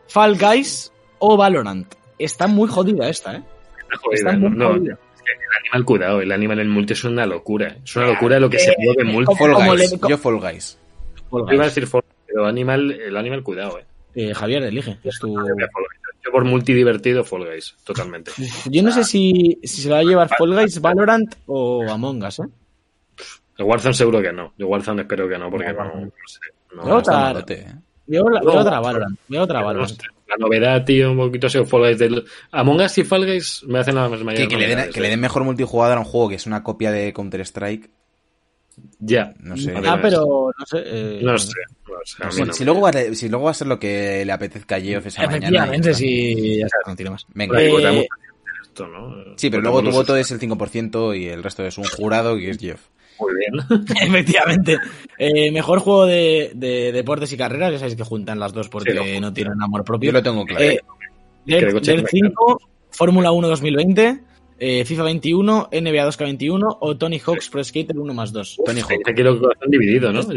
Fall Guys o Valorant. Está muy jodida esta, ¿eh? Está jodida, Está no, muy no, jodida. que el animal cuidado, el animal en multi es una locura. Es una locura lo que se Eh, mueve en multi. Fall Guys. le- Yo Fall Guys. Fall Yo iba a decir Fall, pero animal, el animal cuidado, eh. Eh, Javier, elige. Es tu- Yo por multi divertido, Fall Guys, totalmente. Yo no sé si, si se lo va a llevar Fall Guys, Valorant o Among Us, ¿eh? El Warzone seguro que no. Yo Warzone espero que no, porque no, no sé. No, Otra-. Veo, la, otra Valorant. Veo otra Valorant. La novedad, tío, un poquito ha sido Fall Guys del... Among Us y Fall Guys me hacen las mayores Que, que le den, que le den mejor multijugador a un juego que es una copia de Counter-Strike. Ya. No sé. Ah, pero no sé. eh, No sé. No sé, Si, no si me- luego va, a- si luego va a ser lo que le apetezca a Geoff esa mañana. Efectivamente, sí. Ya está, no tiene más. Venga. Eh, votamos esto, ¿no? Sí, pero luego tu voto es el 5% y el resto es un jurado que es Geoff. Muy bien. (laughs) Efectivamente. Eh, mejor juego de, de deportes y carreras. Ya sabéis que juntan las dos porque Sí, no tienen amor propio. Yo lo tengo claro. Eh, del coche 5, Fórmula 1 2020, eh, FIFA 21, NBA 2K21 o Tony Hawk's Pro Skater 1 más 2. Tony Hawk. Aquí lo corazón dividido, ¿no? Uf,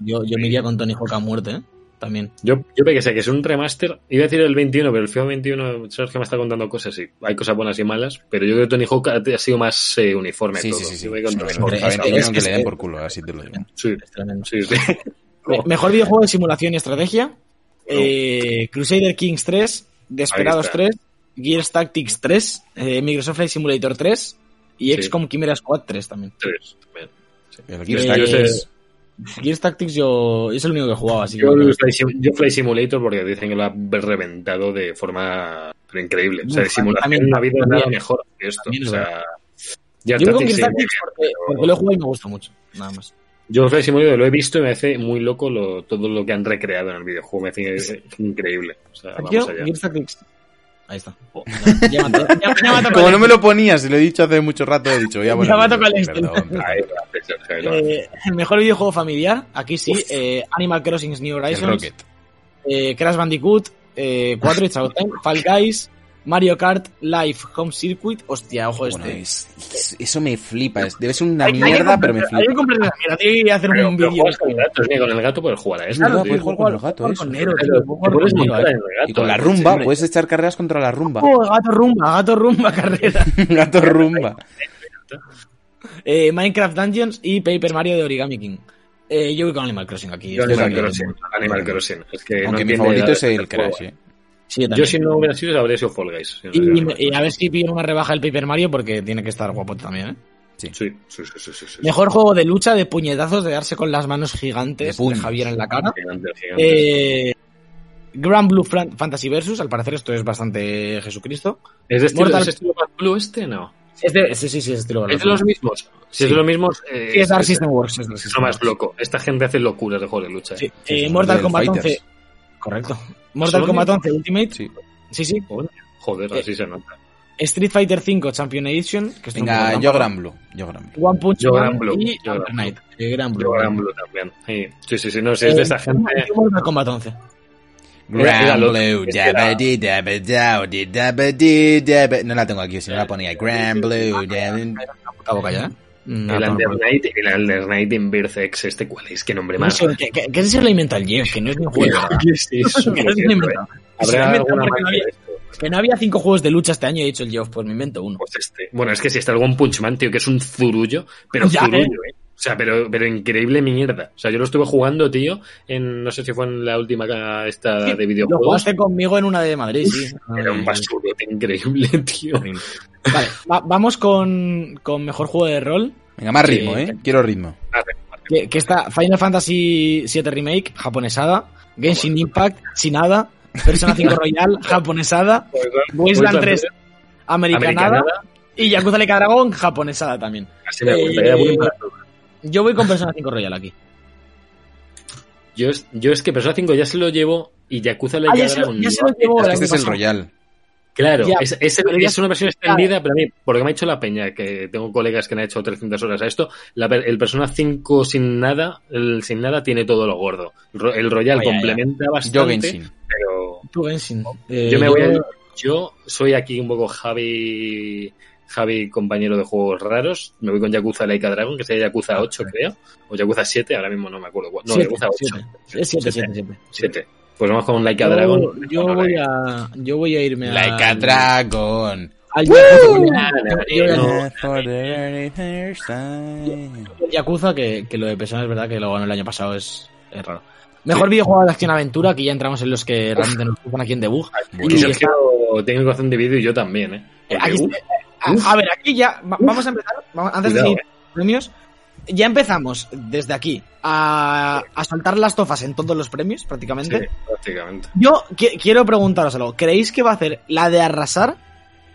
yo, yo me iría con Tony Hawk a muerte, ¿eh? También. Yo, yo que sé que es un remaster. Iba a decir el 21, pero el FIFA 21, sabes que me está contando cosas y hay cosas buenas y malas. Pero yo creo que Tony Hawk ha, sido más eh, uniforme. Sí, todo. sí, sí. sí. Que le den por culo, así te lo digo. Sí, Es tremendo. sí, sí. Me- Mejor videojuego de simulación y estrategia. eh, Crusader Kings 3, Desperados Ahí está. 3, Gears Tactics 3, eh, Microsoft Flight Simulator 3 y Sí. XCOM Chimera Squad 3 también. Tres, bien. El Yo- Gears yo Tactics sé- es- Gears Tactics yo es el único que he jugado, así Yo, que- yo Flight Simulator porque dicen que lo ha reventado de forma increíble. O sea, de simulación también- no ha habido también- nada mejor que esto. O sea, ya Yo Tactics Gears sí, Tactics porque, lo he jugado y me gusta mucho, nada más. Yo Flight Simulator lo he visto y me hace muy loco lo, todo lo que han recreado en el videojuego. Me hace increíble. O sea, Aquí vamos allá. Gears Tactics. Ahí está. Ya, ya ya- ya ha tocado Como no me lo ponías, y lo he dicho hace mucho rato, he dicho, ya (laughs) bueno. Ya Sergio, (laughs) ahí va. Eh, el mejor videojuego familiar, aquí sí, eh, Animal Crossing New Horizons, Rocket. eh, Crash Bandicoot, eh, 4 It's Out Time, Fall Guys, Mario Kart, Live, Home Circuit, hostia, ojo Bueno, este. es- es- eso me flipa. es- debe ser una Hay- hay que mierda, pero me comprar- Hay que flipa. comprar esa mierda, tiene que hacer Pero, un vídeo. con el gato puedes jugar a tío. puedes jugar con el gato, eso. con Nero, puedes montar en el. Y con la rumba, puedes echar carreras contra la rumba. Oh, gato rumba, gato rumba carrera. (laughs) Gato rumba. Eh, Minecraft Dungeons y Paper Mario de Origami King. Eh, yo voy con Animal Crossing aquí. Yo Animal. Crossing. Animal Crossing. Es que no Aunque mi favorito es el este. Crash, eh. Sí, yo Yo si no hubiera sido, habría sido Fall Guys. Si no Y, y- a ver si pillo una rebaja el Paper Mario porque tiene que estar guapo también, ¿eh? Sí, sí, sí, sí, sí, sí. Mejor juego de lucha, de puñetazos, de darse con las manos gigantes De de. Javier en la cara. Gigante, gigante. Eh, Grand Blue Fantasy Versus, al parecer esto es bastante Jesucristo. ¿Es de estilo, Mortal- ¿es estilo Blue este? No. Es de, sí, sí, sí, es estilo ¿Es de los mismos? Si es de los mismos, eh, Sí, es Dark System Works. Es lo más loco. Esta gente hace locuras de juegos de lucha. ¿eh? Eh, Mortal Kombat Fighters. 11. Correcto. Mortal ¿Son Kombat los 11 Ultimate. Sí. Sí, sí. Joder, Joder, Eh, así se nota. Street Fighter 5 Champion Edition. Que Venga, yo. Gran Blue. Yo Gran Blue. One Punch Yo Gran Blue, y yo Gran. Eh, Gran Blue. Yo Gran Blue también. Sí, sí, sí, sí, no sé, es de esa Eh, gente. Mortal Kombat 11. Gran Blue. No la tengo aquí, si no la ponía. Gran Blue. dabba- La puta boca ya, ¿eh? Mm, El a tomar Under por- Night, el Under Night in Birth X, este cuál es, qué nombre No más. sé, ¿qué, qué, qué inventa el Jeff? Que no es un juego. (laughs) ¿Qué es eso? Que no Habrá no había-. Que no cinco juegos de lucha este año, he dicho el Geoff, pues me invento uno. Pues este. Bueno, es que si está algún Punchman, tío, que es un zurullo, pero Ya, zurullo, eh. O sea, pero, pero increíble mierda. O sea, yo lo estuve jugando, tío, en, no sé si fue en la última esta de Lo videojuegos. jugaste conmigo en una de Madrid, sí. (laughs) Era un basurote increíble, (laughs) tío. Vale, va- vamos con, con mejor juego de rol. Venga, más Sí. ritmo, ¿eh? Quiero ritmo. Que, que está Final Fantasy VII Remake, japonesada. Genshin Impact, sin nada. Persona 5 (laughs) Royal, japonesada. Wasteland 3, americanada. Americanada. Y Yakuza Like a Dragon, japonesada también. Así me gusta. Eh. Yo voy con Persona 5 Royal aquí. Yo es, yo es que Persona 5 ya se lo llevo y Yakuza Like Ah, ya se lo- ya se lo llevó el Este es el. Royal. Claro, Ya, es, es- ya- una versión extendida, pero a mí, porque me ha hecho la peña, que tengo colegas que han hecho 300 horas a esto, la el Persona 5 sin nada, el sin nada tiene todo lo gordo. El, Ro- el Royal Vaya, ya. complementa Yo bastante, Genshin. pero Tú, Genshin. Eh, yo me voy a- yo soy aquí un poco Javi Javi, compañero de juegos raros. Me voy con Yakuza Laika Dragon, que sería Yakuza 8, creo. O Yakuza 7, ahora mismo no me acuerdo. No, Siete, Yakuza 8. siete. Es 7, 7, 7. 7. Pues vamos con Laika Yo, Dragon. yo Bueno, voy a, yo voy a irme a... Like a dragon. al Yakuza, que, que lo de Persona es verdad que lo ganó el año pasado, es, es raro. Mejor videojuego de acción-aventura, aquí ya entramos en los que realmente nos gustan aquí en Debug. Y Y Sergio tiene corazón dividido y yo también, ¿eh? Aquí- uf, a, ver, aquí ya, va- vamos a empezar, vamos- antes Cuidado, de seguir premios, ya empezamos desde aquí a, a soltar las tofas en todos los premios, sí, prácticamente. prácticamente. Yo qui- quiero preguntaros algo, ¿creéis que va a hacer la de arrasar?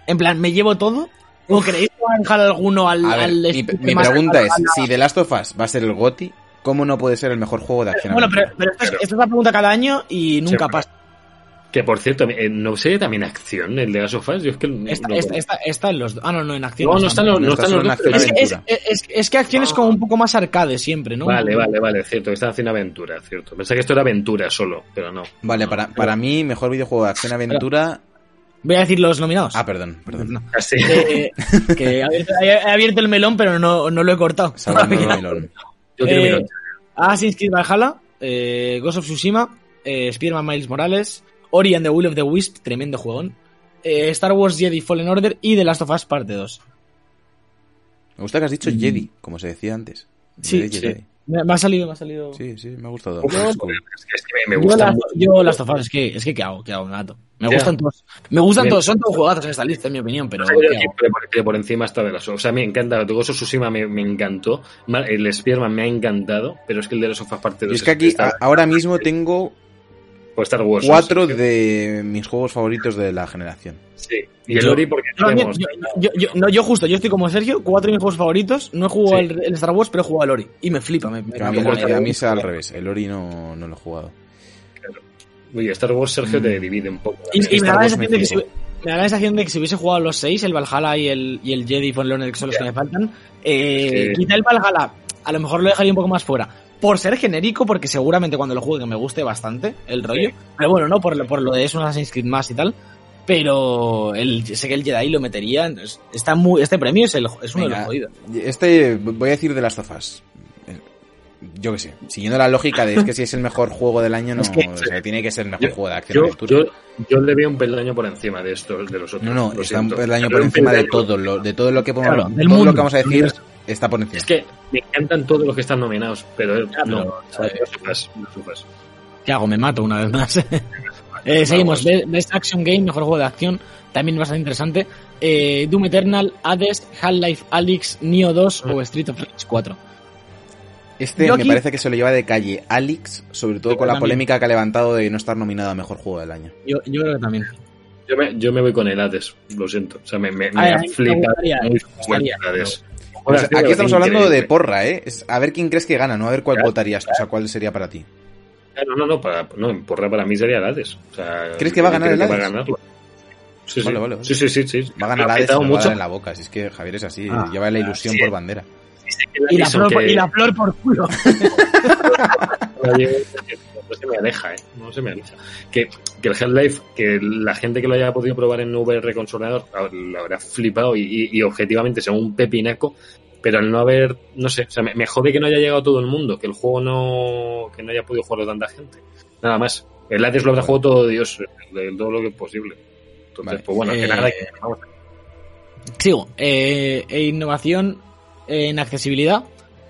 En plan, ¿me llevo todo? ¿O creéis que va a dejar alguno al, A ver, al mi, más pregunta es, la- si The Last of Us va a ser el GOTI, ¿cómo no puede ser el mejor juego de acción? Bueno, pero, pero esto, es, esto es la pregunta cada año y nunca pasa. Que por cierto, eh, ¿no sería también acción el de Last of Us? Yo es que Esta, no- esta, esta, esta en los dos. Ah, no, no, en acción. No, no están los, No está están los dos, Es, que- es, aventura. es, es que acción es como un poco más arcade siempre, ¿no? Vale, vale, vale, cierto. que Están haciendo aventura, cierto. Pensé que esto era aventura solo, pero no. Vale, para, para mí, mejor videojuego de acción-aventura... Voy a decir los nominados. Ah, perdón, perdón. No. Así. Eh, que he abierto, he abierto el melón, pero no, no lo he cortado. (laughs) Melón. Yo quiero Eh, mirar. Assassin's Creed Valhalla, eh, Ghost of Tsushima, eh, Spider-Man Miles Morales, Ori and the Will of the Wisp, tremendo juegón, eh, Star Wars Jedi Fallen Order y The Last of Us Parte 2. Me gusta que has dicho Jedi, como se decía antes. Mm. Sí, Jedi, sí. Jedi. Me, me ha salido, me ha salido. Sí, sí, me ha gustado. Uf, Es cool. es que, es que me, me yo, gusta las, yo Last of Us, es que, es que ¿qué hago? ¿Qué hago? Me mato. Me gustan todos. Me gustan Bien. todos, son todos juegazos en esta lista, en mi opinión, pero Yo creo ¿qué que hago? por, encima está de las O sea, me encanta. Ghost of Tsushima me, me encantó. El Spearman me ha encantado. Pero es que el de los of Us parte 2 Yo es que aquí ahora mismo tengo por Star Wars. cuatro sí, de mis juegos favoritos de la generación. Sí. Y el Yo- Ori porque Yo, también, tenemos- yo, yo- yo- no, yo justo, yo estoy como Sergio, cuatro de mis juegos favoritos. No he jugado Sí. el, el Star Wars, pero he jugado al Ori. Y me flipa, me, me a, mí, que a mí es al revés. El Ori no, no lo he jugado. Oye, Star Wars, Sergio, Mm. te divide un poco. Y, me, da la sensación me de que si, me da la sensación de que si hubiese jugado los seis, el Valhalla y el, y el Jedi Fallen Order, que son los que me faltan, eh, Sí. quizá el Valhalla a lo mejor lo dejaría un poco más fuera. Por ser genérico, porque seguramente cuando lo juegue me guste bastante el rollo. Sí. Pero bueno, no, por, lo- por lo de es un Assassin's Creed más y tal. Pero el, sé que el Jedi lo metería. entonces, Está muy, este premio es, el, es uno de los jodidos. Este, voy a decir de las tofas. Yo qué sé, siguiendo la lógica de es que si es el mejor (laughs) juego del año, no, Es que- o sea, tiene que ser el mejor Yo- juego de acción Yo, aventura. yo, yo le veo un peldaño por encima de estos, de los otros. No, no, lo está un peldaño por encima de todo, lo, de todo lo que podemos, Claro, del todo mundo. lo que vamos a decir está por encima. Es que me encantan todos los que están nominados, pero eh, no. no. ¿Qué hago? Me mato una vez más. (laughs) Eh, seguimos. Be- Best Action Game, mejor juego de acción. También bastante interesante. Eh, Doom Eternal, Hades, Half-Life Alyx, Neo 2 o Street of Rage 4. Este me parece que se lo lleva de calle Alex, sobre todo Yo con la también. polémica que ha levantado de no estar nominado a mejor juego del año. Yo, yo creo que también. Yo me, yo me voy con el Hades, lo siento. O sea, me, me, me Ay, a ha mí me gustaría, muy me gustaría, Hades. Pues aquí estamos hablando de porra, ¿eh? Es a ver quién crees que gana, no a ver cuál Claro, votarías o sea, cuál sería para ti. No, no, no, para, no, porra para mí sería el Hades. O sea, ¿Crees que va a ganar el que va a Hades? ganarlo. Sí, sí. Vale, vale, vale. sí, sí, sí, sí. Va a ganar Hades va a mucho. dar en la boca, si es que Javier es así, Ah, lleva la ilusión sí. por bandera. Y la, flor, por- aunque- y la flor por culo. (laughs) (laughs) no se me aleja, ¿eh? No se me aleja. Que, que el Half-Life, que la gente que lo haya podido probar en VR con su ordenador, lo habrá flipado y, y- y objetivamente sea un pepinaco, pero al no haber, no sé, o sea, me, me jode que no haya llegado todo el mundo, que el juego no, que no haya podido jugarlo tanta gente. Nada más. El Hades lo habrá jugado todo Dios, todo lo que es posible. Entonces, Vale. pues bueno, que Eh, nada, que vamos Sigo. Eh, e innovación en accesibilidad.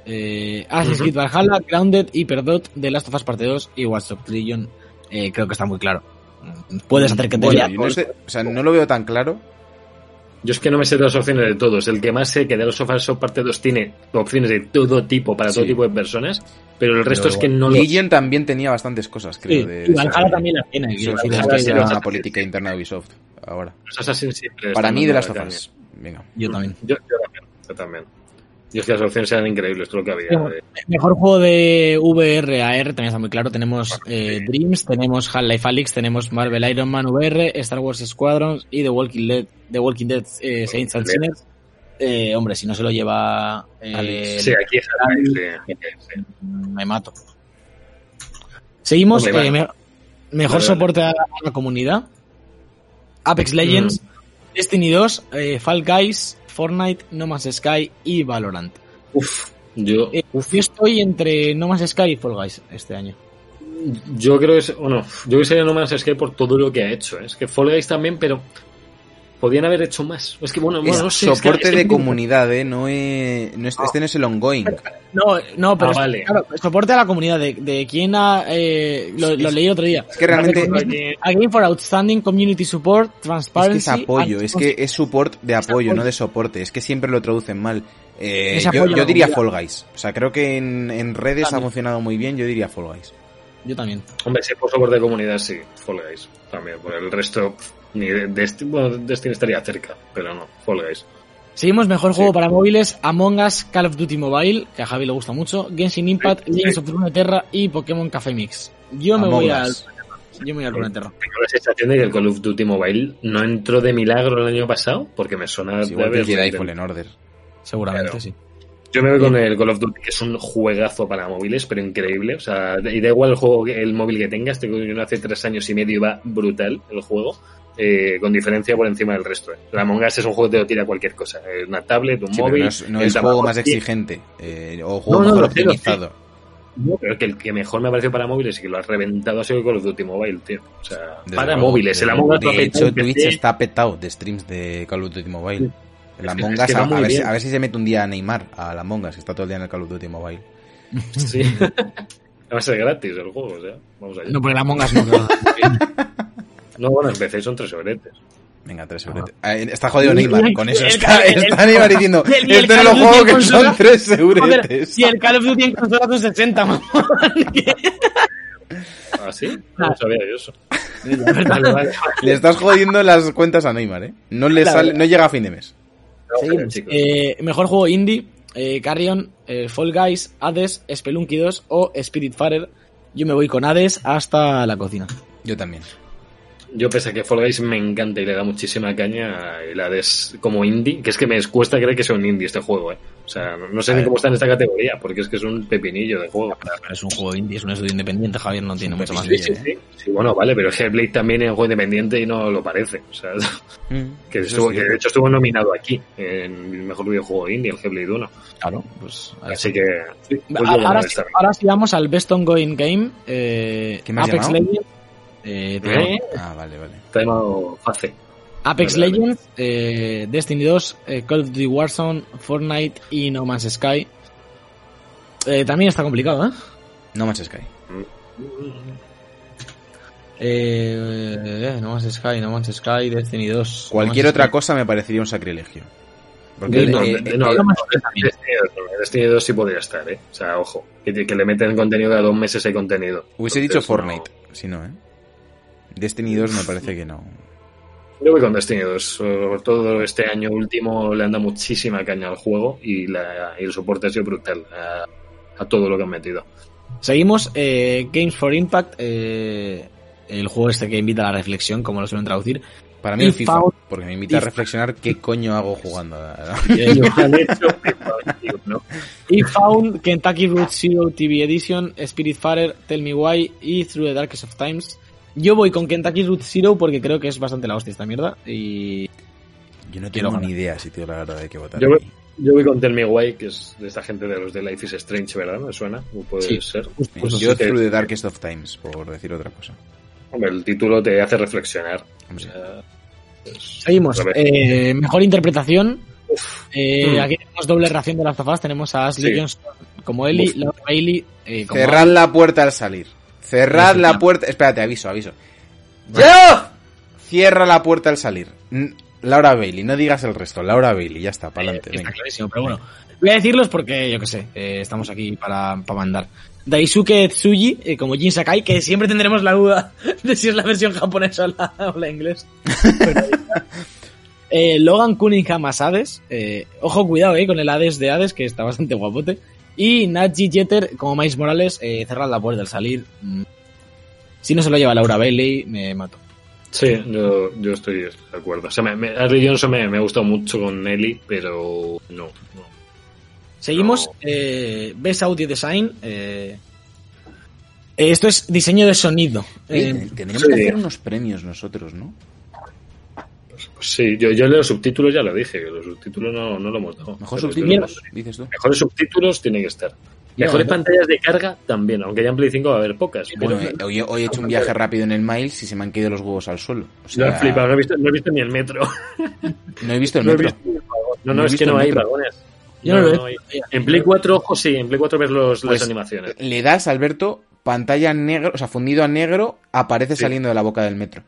Eh, Assassin's Ujú. Creed Valhalla, Grounded, Hyperdot, The Last of Us Parte 2 y Watch Dogs Legion. Eh, creo que está muy claro. Puedes hacer que te Bueno, no, sé- o sea, no lo veo tan claro. Yo es que no me sé de las opciones de todos. El que más sé que de los sofás parte 2 tiene opciones de todo tipo, para todo tipo de personas, pero el resto Pero es que no lo Legion también tenía bastantes cosas, creo. Sí, de, y Valhalla esa- también las tiene. Eso es una, política interna de Ubisoft ahora. Los Assassin's siempre Para mí, de las tofas. Venga. Yo también. Yo, yo también, yo también. Y es que las opciones eran increíbles, todo lo que había. De- Mejor juego de VR AR, también está muy claro. Tenemos eh, Dreams, tenemos Half-Life Alyx, tenemos Marvel Iron Man VR, Star Wars Squadrons y The Walking Dead, The Walking Dead eh, Saints and Sinners. Eh, hombre, si no se lo lleva. Sí, aquí es Half-Life, sí, sí. me mato. Seguimos. Hombre, vale. me- mejor Vale, vale. soporte a la comunidad. Apex Legends, Destiny 2, eh, Fall Guys, Fortnite, No Man's Sky y Valorant. Uf, yo, Eh, yo estoy entre No Man's Sky y Fall Guys este año. yo creo que es, bueno, yo que sería No Man's Sky por todo lo que ha hecho. ¿eh? Es que Fall Guys también, pero podían haber hecho más. Es que bueno, Es bueno no sé, es que- soporte es que- de comunidad, ¿eh? No es, no es- este no es el ongoing. No, no, pero Ah, es- vale. claro, soporte a la comunidad de, de quién ha, eh, lo, lo leí el otro día. Es que realmente A Game for Outstanding Community Support, es que Transparency. es apoyo, and es que es support de apoyo, apoyo. no de soporte. Es que siempre lo traducen mal. Eh, Es yo, diría. Fall Guys. O sea, creo que en, en redes ha funcionado muy bien. Yo diría Fall Guys. Yo también. Hombre, si por soporte de comunidad, sí, Fall Guys. También, por el resto, ni de, Destiny, bueno, Destiny estaría cerca, pero no, Fall Guys. Seguimos mejor Sí. juego para móviles, Among Us, Call of Duty Mobile, que a Javi le gusta mucho, Genshin Impact, Sí, sí. Legends of Runeterra y Pokémon Café Mix. Yo me Among voy al Us. yo me voy al Runeterra. Tengo la sensación de que el Call of Duty Mobile no entró de milagro el año pasado, porque me suena de igual que Jedi. Fallen Order. Seguramente, Claro. sí. Yo me voy con el Call of Duty, que es un juegazo para móviles, pero increíble. O sea, y da igual el juego, que- el móvil que tengas. Tengo yo hace tres años y medio y va brutal el juego, eh, con diferencia por encima del resto. eh. La Among Us es un juego que te lo tira cualquier cosa. eh, Una tablet, un Sí, pero móvil. no es, no es juego más exigente. eh, o juego No, no, mejor sé, optimizado. No, pero que el que mejor me ha parecido para móviles y que lo ha reventado ha sido el Call of Duty Mobile, tío. O sea, para luego, móviles. El. Among Us De hecho, PC. Twitch está petado de streams de Call of Duty Mobile. Sí. El Es que- Among es Us, que a, ver si, a ver si se mete un día a Neymar a la Among Us, que está todo el día en el Call of Duty Mobile. Sí. (laughs) Va a ser gratis el juego, o sea, vamos allá. No, No, por el Among Us no. (laughs) claro. bueno, en PC son tres euretes. Venga, tres euretes. Ah, Está jodido Neymar, con eso está, el- está Neymar diciendo, el- esto no lo juego que consola. son tres euretes. si el Call of Duty en consola son 60, mamón. ¿Ah, sí? No Ah. sabía yo eso. Vale, (laughs) vale. Le estás jodiendo las cuentas a Neymar, ¿eh? No le Claro. sale, no llega a fin de mes. No, Seguimos. Eh, mejor juego indie, eh, Carrion, eh, Fall Guys, Hades, Spelunky 2 o Spiritfarer. Yo me voy con Hades hasta la cocina. Yo también. Yo pese a que Fall Guys me encanta y le da muchísima caña y la des como indie, que es que me cuesta creer que sea un indie este juego, eh. O sea, no, sé ni cómo está en esta categoría, porque es que es un pepinillo de juego. Es un juego indie, es un estudio independiente, Javier no tiene mucho más. Sí, sí, sí. Sí, bueno, vale, pero Hellblade también es un juego independiente y no lo parece. O sea, (laughs) que, Eso estuvo- sí. que de hecho estuvo nominado aquí, en el mejor videojuego indie, el Hellblade 1. Claro, pues. ahí Así que, sí, pues ahora, voy a sí, ahora sí vamos al Best Ongoing Game. Eh, ¿Qué me has Apex? Legends. Eh, ¿Eh? Ah, vale, vale. Está llamado Face. Apex Vale, vale. Legends, eh, Destiny 2, eh, Call of Duty Warzone, Fortnite y No Man's Sky. Eh, también está complicado, ¿eh? No Man's Sky. Eh, eh, no Man's Sky, No Man's Sky, Destiny 2. Cualquier No otra Sky. cosa me parecería un sacrilegio. Porque No, eh, de- no, eh, no, Destiny 2, no, Destiny 2 sí podría estar, ¿eh? O sea, ojo, que, que le meten contenido cada dos meses hay contenido. hubiese Entonces, dicho no. Fortnite, si no, ¿eh? Destiny 2 me parece que no. Yo voy con Destiny 2. Sobre todo este año último le anda muchísima caña al juego y, la, y el soporte ha sido brutal a, a todo lo que han metido. Seguimos, eh, Games for Impact, eh, el juego este que invita a la reflexión, como lo suelen traducir. Para mí el FIFA, Found- porque me invita a reflexionar qué coño hago jugando. (laughs) Han hecho ¿no? y Found, Kentucky Route Zero TV Edition, Spiritfarer, Tell Me Why y Through the Darkest of Times. Yo voy con Kentucky Route Zero porque creo que es bastante la hostia esta mierda. Y Yo no tengo ni idea si tío la verdad de qué votar. Yo voy, aquí. yo voy con Tell Me Why, que es de esta gente de los de Life is Strange, ¿verdad? ¿Me suena? ¿O puede Sí. ser? justo, Pues Yo Through the Darkest of Times, por decir otra cosa. Hombre, el título te hace reflexionar. Pues, seguimos. Eh, mejor interpretación. Eh, Hmm. Aquí tenemos doble ración de las tofas. Tenemos a Ashley Sí. Johnson como Ellie. Laura Bailey eh, como Cerrad la puerta al salir. Cerrad la puerta. Espérate, aviso, aviso. ¡Yo! Cierra la puerta al salir. Laura Bailey, no digas el resto. Laura Bailey, ya está, para adelante. Eh, está clarísimo, pero bueno. Voy a decirlos porque, yo qué sé, eh, estamos aquí para, para mandar. Daisuke Tsuji, eh, como Jin Sakai, que siempre tendremos la duda (laughs) de si es la versión japonesa o la, o la inglés. (laughs) Eh, Logan Cunningham as Hades. Eh, ojo, cuidado eh, con el Hades de Hades, que está bastante guapote. Y Naji Jeter, como Miles Morales, eh, cerrad la puerta al salir. Mm. Si no se lo lleva Laura Bailey, me mato. Sí, yo, yo estoy de acuerdo. O sea, me, me, Ashley Johnson me, me ha gustado mucho con Ellie, pero no. no. Seguimos. No. Eh, Best Audio Design. eh, esto es diseño de sonido. Eh, tendríamos sí. que hacer unos premios nosotros, ¿no? Pues Sí, yo, yo los subtítulos ya lo dije, que los subtítulos no, no lo hemos dado. Mejor subtítulos, dices tú. Mejores subtítulos tienen que estar. Mejores pantallas de carga también, aunque ya en Play 5 va a haber pocas. Bueno, pero- hoy, hoy he hecho un viaje rápido en el Miles y se me han caído los huevos al suelo. O Lo sea, he flipado, no he visto, no he visto ni el metro. (laughs) no he visto el (laughs) No he metro. visto ni el vagón. No, No no, es que no hay vagones. Yo no lo he hay. visto. En Play 4, ojo, sí, en Play 4 ves los, Pues, las animaciones. Le das, Alberto, pantalla negro, o sea, fundido a negro, aparece Sí. saliendo de la boca del metro.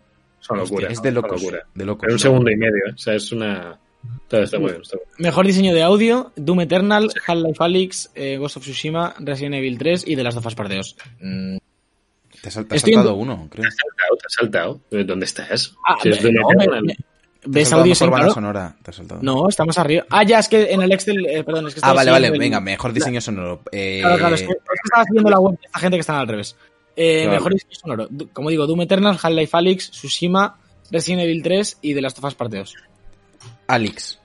Son locura. es de son locos. locura. De locos. Pero un segundo y medio, ¿eh? O sea, es una. Está, está muy bien. Está bien. Mejor diseño de audio, Doom Eternal, Half-Life Alyx, eh, Ghost of Tsushima, Resident Evil 3 y The Last of Us Part 2. Mm, Te has, Estoy en- saltado uno, creo. Te has saltado, te has saltado. ¿Eh, ¿Dónde estás? Ah, Si es de no, me- me- ¿Ves saltado audio sin sonora. Te has saltado. No, estamos arriba. Ah, ya, es que en el Excel, eh, perdón, es que Ah, vale, vale. el- Venga, mejor diseño sonoro. Eh, Claro, claro, es que, es que estaba siguiendo la web de esta gente que están al revés. Eh, Claro. Mejor diseño sonoro. Como digo, Doom Eternal, Half-Life Alyx, Tsushima, Resident Evil 3 y The Last of Us Part 2. Alex.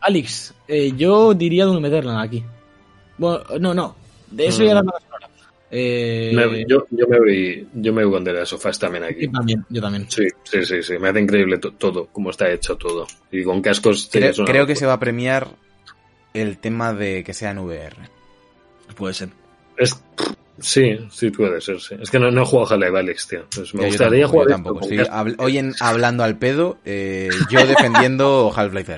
Alex, eh, yo diría Doom Eternal aquí. Bueno, no, no. De eso Mm. ya la banda sonora. Eh, Me- yo, yo me voy, yo me voy con The Last of Us también aquí. yo también, yo también. Sí, sí, sí, sí. Me hace increíble to- todo, cómo está hecho todo. Y con cascos. Creo, creo que se va a premiar el tema de que sea en VR. Puede ser. Es, sí, sí puede ser, sí. Es que no, no he jugado Half-Life Alex, tío. Entonces me yo gustaría tampoco, jugar yo tampoco. Estoy habl- hoy en, hablando al pedo, eh, yo defendiendo (laughs) Half-Life.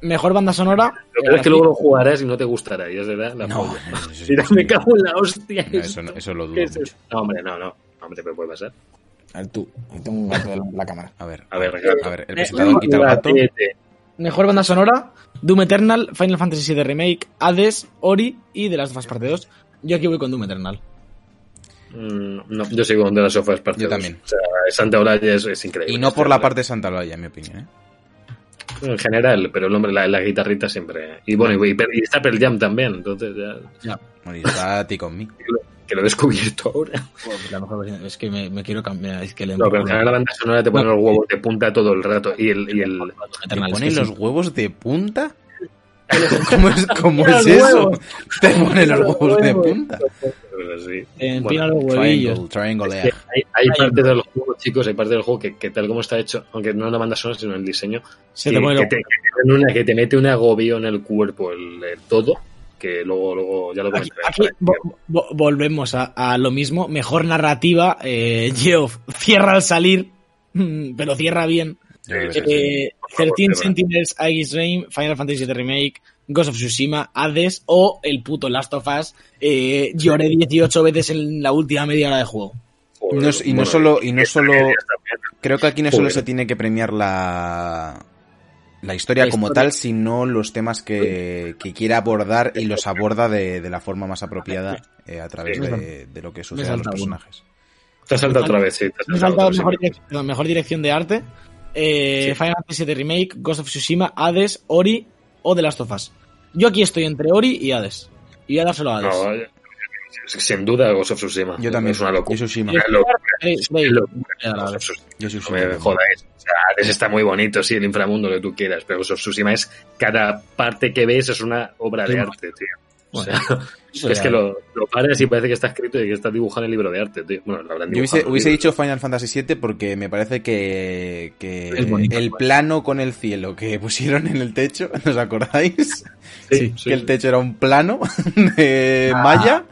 Mejor banda sonora. Lo peor es que luego lo jugarás y no te gustará. Y es verdad, la No, polla. no, eso es (laughs) Mira, me cago en la hostia. Eso, no- eso lo dudo ¿Qué es mucho. No, hombre, no, no. Hombre, te puede pasar. A ver, tú. Tengo un gato en la cámara. A ver, A ver, a ver, el eh, presentador quita el gato. Mejor banda sonora, Doom Eternal, Final Fantasy VII Remake, Hades, Ori y The Last of Us Parte 2. Yo aquí voy con Doom Eternal. Mm, No, yo sigo con The Last of Us Yo también. O sea, Santa Olaya es, es increíble. Y no por la parte de Santa Olaya, en mi opinión. ¿eh? En general, pero el hombre, la, la guitarrita siempre. Y bueno, y, y está Pearl Jam también, entonces ya. Bueno, y está a ti con mí. Que lo he descubierto ahora. La mejor versión- es que me, me quiero cambiar. Es que le No, pero en general la banda sonora te pone los huevos de punta todo el rato. Y el. Y el ¿Te ponen los huevos de punta? (laughs) ¿Cómo es, cómo es eso? Te ponen los huevos de punta. pero sí. En Bueno, pina los huevillos. Triangle, triangle Es que egg. hay, hay parte del juego, chicos, hay parte del juego que, que tal como está hecho, aunque no en la banda sonora, sino en el diseño, Se que, te pone que te, que te pone una, que te mete un agobio en el cuerpo, el, el todo, que luego, luego ya lo Aquí, comentaré. aquí vo- vo- volvemos a, a lo mismo. Mejor narrativa. Eh, Geoff cierra al salir, (laughs) pero cierra bien. Sí. Eh, 13 cierra. Sentinels, Aegis Reign, Final Fantasy VII Remake, Ghost of Tsushima, Hades o el puto Last of Us. Eh, lloré 18 veces en la última media hora de juego. Joder, No es- y no solo- y no solo-. Creo que aquí no solo Joder. se tiene que premiar la, la historia La como historia. tal, sino los temas que, que quiere abordar y los aborda de, de la forma más apropiada eh, a través de, de lo que sucede a los salta personajes. Te has saltado otra vez, sí. te has Me sí. dirección, mejor dirección de arte. Eh, Sí. Final Fantasy VII Remake, Ghost of Tsushima, Hades, Ori o The Last of Us. Yo aquí estoy entre Ori y Hades. Y voy a dárselo a Hades. No, eh, sin duda Ghost of Tsushima. Yo también. Es una locura. Yo Tsushima. Yo No Tsushima me jodáis. O sea, Hades está muy bonito, sí, el inframundo que tú quieras, pero Ghost of Tsushima es cada parte que ves es una obra de arte, tío. O sea, (laughs) es que lo, lo paras y parece que está escrito y que está dibujado en el libro de arte, tío. Bueno, lo habrán Yo hubiese, dicho Final Fantasy VII porque me parece que, que bonito. el plano con el cielo que (laughs) pusieron en el techo, (laughs) ¿os acordáis? Sí, sí. Que el techo era un plano de malla.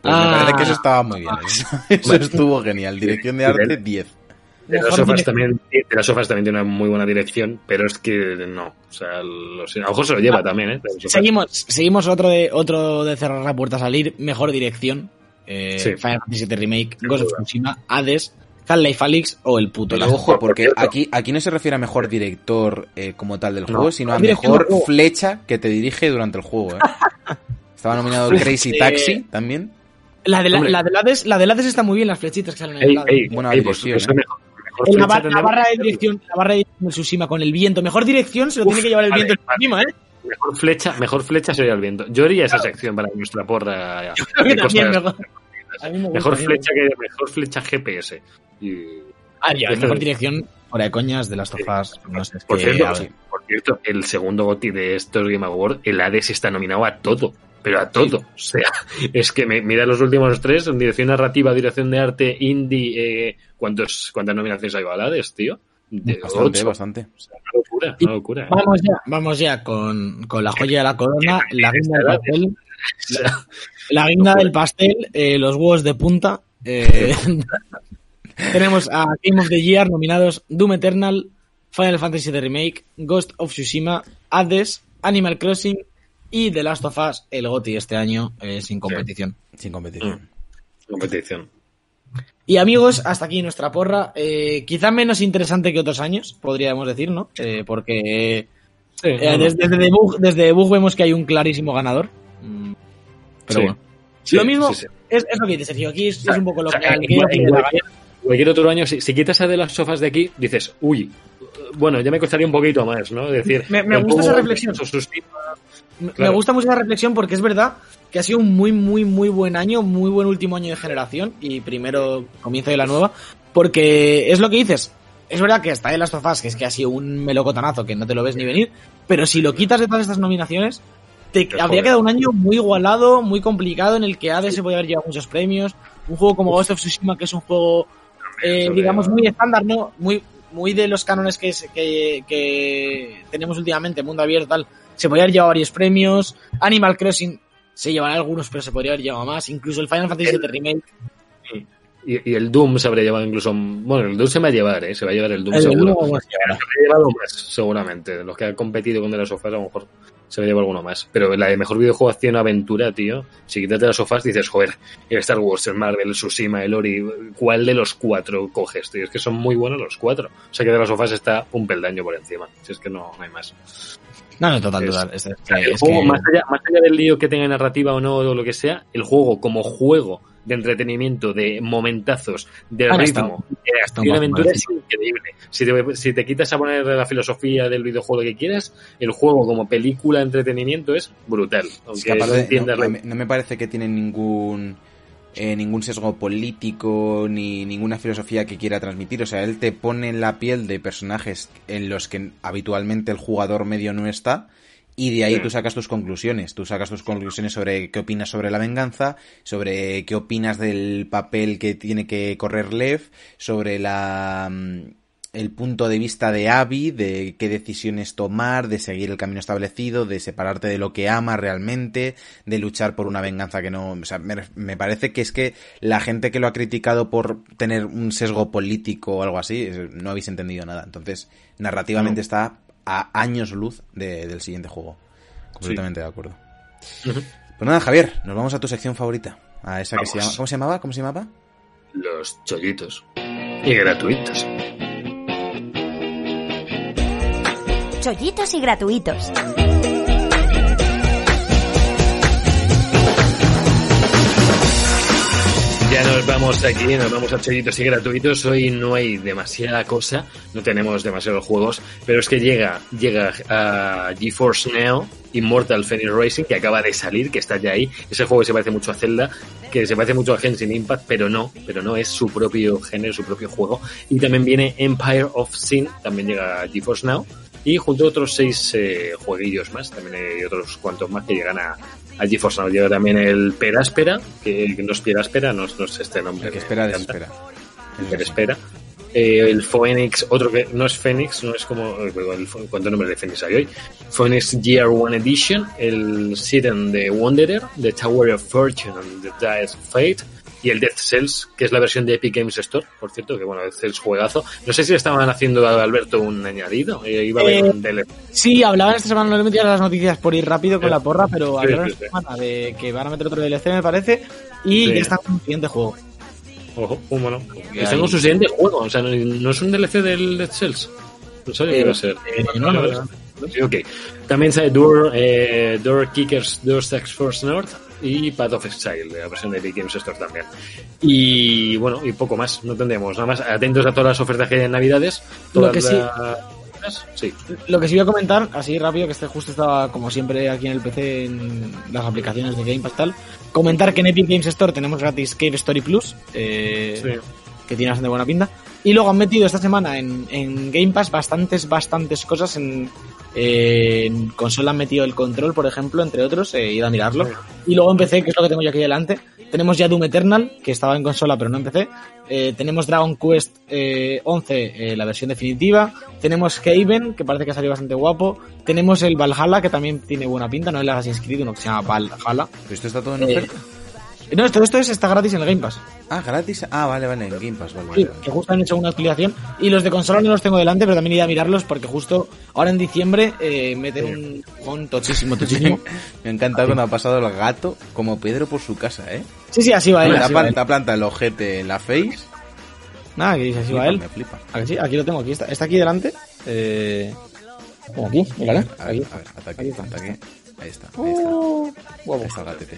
Pues me Ah. parece que eso estaba muy bien. Eso, eso estuvo genial. Dirección de arte 10. De las sofás también, de las sofás también tiene una muy buena dirección, pero es que no. O sea, lo sé. a lo mejor se lo lleva también, ¿eh? De. Seguimos, seguimos otro de otro de cerrar la puerta a salir. Mejor dirección. Eh, Sí. Final Fantasy VII Remake, Ghost of. Tsushima, Hades, Half-Life Alyx o el puto Pero ojo, por porque aquí, aquí no se refiere a mejor director eh, como tal del No. juego, sino a Dirección mejor flecha que te dirige durante el juego. ¿eh? (laughs) Estaba nominado Crazy Taxi también. La de la, la del Hades, la del Hades está muy bien, las flechitas que salen en Ey, el Hades. ey, Buena ey, pues, pues ¿eh? mejor En la, bar- barra de dirección, la barra de dirección Tsushima con el viento. Mejor dirección se lo Uf, tiene que llevar el vale, viento vale. encima, ¿eh? Mejor flecha, mejor flecha sería el viento. Yo haría esa sección para nuestra porra. (laughs) Creo que de también cosas- mejor. Me gusta, flecha que mejor flecha GPS. Y, Ah, ya, mejor dirección, fuera de coñas, de las tofas. No sé, es por, que, cierto, por cierto, el segundo GOTY de estos Game Awards, el Hades está nominado a todo. Pero a todo. O sea, (laughs) es que me, mira los últimos tres, dirección narrativa, dirección de arte, indie, eh, ¿cuántos, ¿cuántas nominaciones hay al Hades, tío? de Bastante, 8. bastante. Una locura, una locura. ¿eh? Vamos ya, vamos ya con, con la joya de la corona, la guinda del pastel. La guinda del pastel, eh, los huevos de punta. eh, (laughs) tenemos a Game of the Year nominados Doom Eternal, Final Fantasy The Remake, Ghost of Tsushima, Hades, Animal Crossing y The Last of Us, el GOTY este año eh, sin competición. Sin competición. competición. Y amigos, hasta aquí nuestra porra. Eh, quizá menos interesante que otros años, podríamos decir, ¿no? Eh, porque Sí, eh, no, no. desde, desde, debug, desde debug vemos que hay un clarísimo ganador. Mm, Pero Sí. bueno. Sí, lo mismo sí, sí. Es, es lo que dice Sergio. Aquí es, es un poco lo O sea, que quiero llegar. cualquier, cualquier otro año, si, si quitas a de las sofás de aquí, dices, uy, bueno, ya me costaría un poquito más, ¿no? Es decir, Me- gusta esa reflexión. Claro. Me gusta mucho esa reflexión porque es verdad que ha sido un muy, muy, muy buen año, muy buen último año de generación y primero comienzo de la nueva, porque es lo que dices. Es verdad que está de las tofas, que es que ha sido un melocotonazo que no te lo ves ni venir, pero si lo quitas de todas estas nominaciones, te habría quedado un año muy igualado, muy complicado, en el que Hades se podía haber llevado muchos premios. Un juego como Ghost of Tsushima, que es un juego, eh, digamos, muy estándar, ¿no? Muy, muy de los cánones que, es- que, que tenemos últimamente, mundo abierto, tal. Se podría haber llevado varios premios. Animal Crossing se llevará algunos, pero se podría haber llevado más. Incluso el Final Fantasy VII Remake. Y, y el Doom se habría llevado incluso. Bueno, el Doom se va a llevar, ¿eh? Se va a llevar el Doom El seguro. Doom, se llevará. Se ha llevado más, seguramente. Los que han competido con de las sofás, a lo mejor se va a llevar alguno más. Pero la de mejor videojuego acción aventura, tío. Si quitas de las sofás, dices, joder, el Star Wars, el Marvel, el Tsushima, el Ori, ¿cuál de los cuatro coges, tío? Es que son muy buenos los cuatro. O sea que de las sofás está un peldaño por encima. Si es que no, no hay más. No, no, total, total. Es, es el juego, que- más, allá, más allá del lío que tenga narrativa o no, o lo que sea, el juego como juego de entretenimiento, de momentazos, de Ah, ritmo, de acción y aventura es increíble. Si te, si te quitas a poner la filosofía del videojuego que quieras, el juego como película de entretenimiento es brutal. Es Aunque que aparte no no me parece que tiene ningún eh, ningún sesgo político ni ninguna filosofía que quiera transmitir. O sea, él te pone en la piel de personajes en los que habitualmente el jugador medio no está. Y de ahí tú sacas tus conclusiones. Tú sacas tus conclusiones sobre qué opinas sobre la venganza, sobre qué opinas del papel que tiene que correr Lev, sobre la mm, el punto de vista de Abby, de qué decisiones tomar, de seguir el camino establecido, de separarte de lo que ama realmente, de luchar por una venganza que no... O sea, me, me parece que es que la gente que lo ha criticado por tener un sesgo político o algo así, no habéis entendido nada. Entonces, narrativamente No. está a años luz de- del siguiente juego. Completamente de acuerdo. Pues nada, Javier, nos vamos a tu sección favorita. A esa que se llama... ¿Cómo se llamaba? ¿Cómo se llamaba? Los chollitos. Y gratuitos. Chollitos y gratuitos. Ya nos vamos aquí, nos vamos a chollitos y gratuitos. Hoy no hay demasiada cosa, no tenemos demasiados juegos, pero es que llega, llega a GeForce Now Immortal Phoenix Racing, que acaba de salir, que está ya ahí. Ese juego que se parece mucho a Zelda, que se parece mucho a Genshin Impact, pero no, pero no es su propio género, su propio juego. Y también viene Empire of Sin, también llega a GeForce Now. Y junto a otros seis eh, jueguillos más, también hay otros cuantos más que llegan a, a GeForce Now. Llega también el Peráspera, que, que no es Peráspera, no, es- no es este nombre. El que espera, desespera. El que espera. Eh, el Phoenix, otro que no es Phoenix, no es como. eh, ¿Cuántos nombres de Phoenix hay hoy? Phoenix Year One Edition, el Siren de Wanderer, The Tower of Fortune and The Dice Fate, y el Death Cells, que es la versión de Epic Games Store, por cierto, que bueno, Death Cells juegazo. No sé si estaban haciendo a Alberto un añadido, eh, iba a haber Eh, un DLC. Sí, hablaban esta semana, no le metía las noticias por ir rápido con Sí. la porra, pero hablaron sí, esta semana de que van a meter otro DLC, me parece, y ya están con el siguiente juego. Ojo, uh, bueno. Y Están con su siguiente juego, o sea, no, no es un DLC del Death Cells. No sabía que Eh, iba a ser. eh, no, no, no. Sí, ok. También sale Door, eh, Door Kickers, Door Stacks Force North y Path of Exile, la versión de Epic Games Store también. Y bueno, y poco más, no tendremos nada más. Atentos a todas las ofertas que hay en Navidades. Todas que sí-. Lo que sí voy a comentar, así rápido, que este justo estaba como siempre aquí en el PC en las aplicaciones de Game Pass tal, comentar que en Epic Games Store tenemos gratis Cave Story Plus, eh, Sí. que tiene bastante buena pinta. Y luego han metido esta semana en, en Game Pass bastantes, bastantes cosas. En, eh, en consola han metido el control, por ejemplo, entre otros, he ido a mirarlo. Y luego empecé, que es lo que tengo yo aquí delante, Tenemos ya Doom Eternal, que estaba en consola pero no en PC. Eh, tenemos Dragon Quest eh, 11, eh, la versión definitiva. Tenemos Haven, que parece que ha salido bastante guapo. Tenemos el Valhalla, que también tiene buena pinta, no el Assassin's Creed, uno que se llama Valhalla. ¿Pero esto está todo en Eh, oferta? No, esto, esto es, está gratis en el Game Pass. Ah, gratis. Ah, vale, vale, en Game Pass, vale. Sí, vale, vale. que justo han hecho una actualización. Y los de consola no los tengo delante, pero también iré a mirarlos porque justo ahora en diciembre eh, meten un tochísimo, tochísimo. (laughs) Me ha encantado cuando ha pasado el gato como Pedro por su casa, ¿eh? Sí, sí, así va él. Él. planta, planta el ojete en la face. Nada, que dice, así va él. Me flipa. ¿A que sí? Aquí lo tengo, aquí está. Está aquí delante. Eh... Aquí, mírale. A ver, Aquí. a ver, Ahí ataque, está. ataque. Ahí está, ahí está. Uh, guapo. Ahí está el gatete.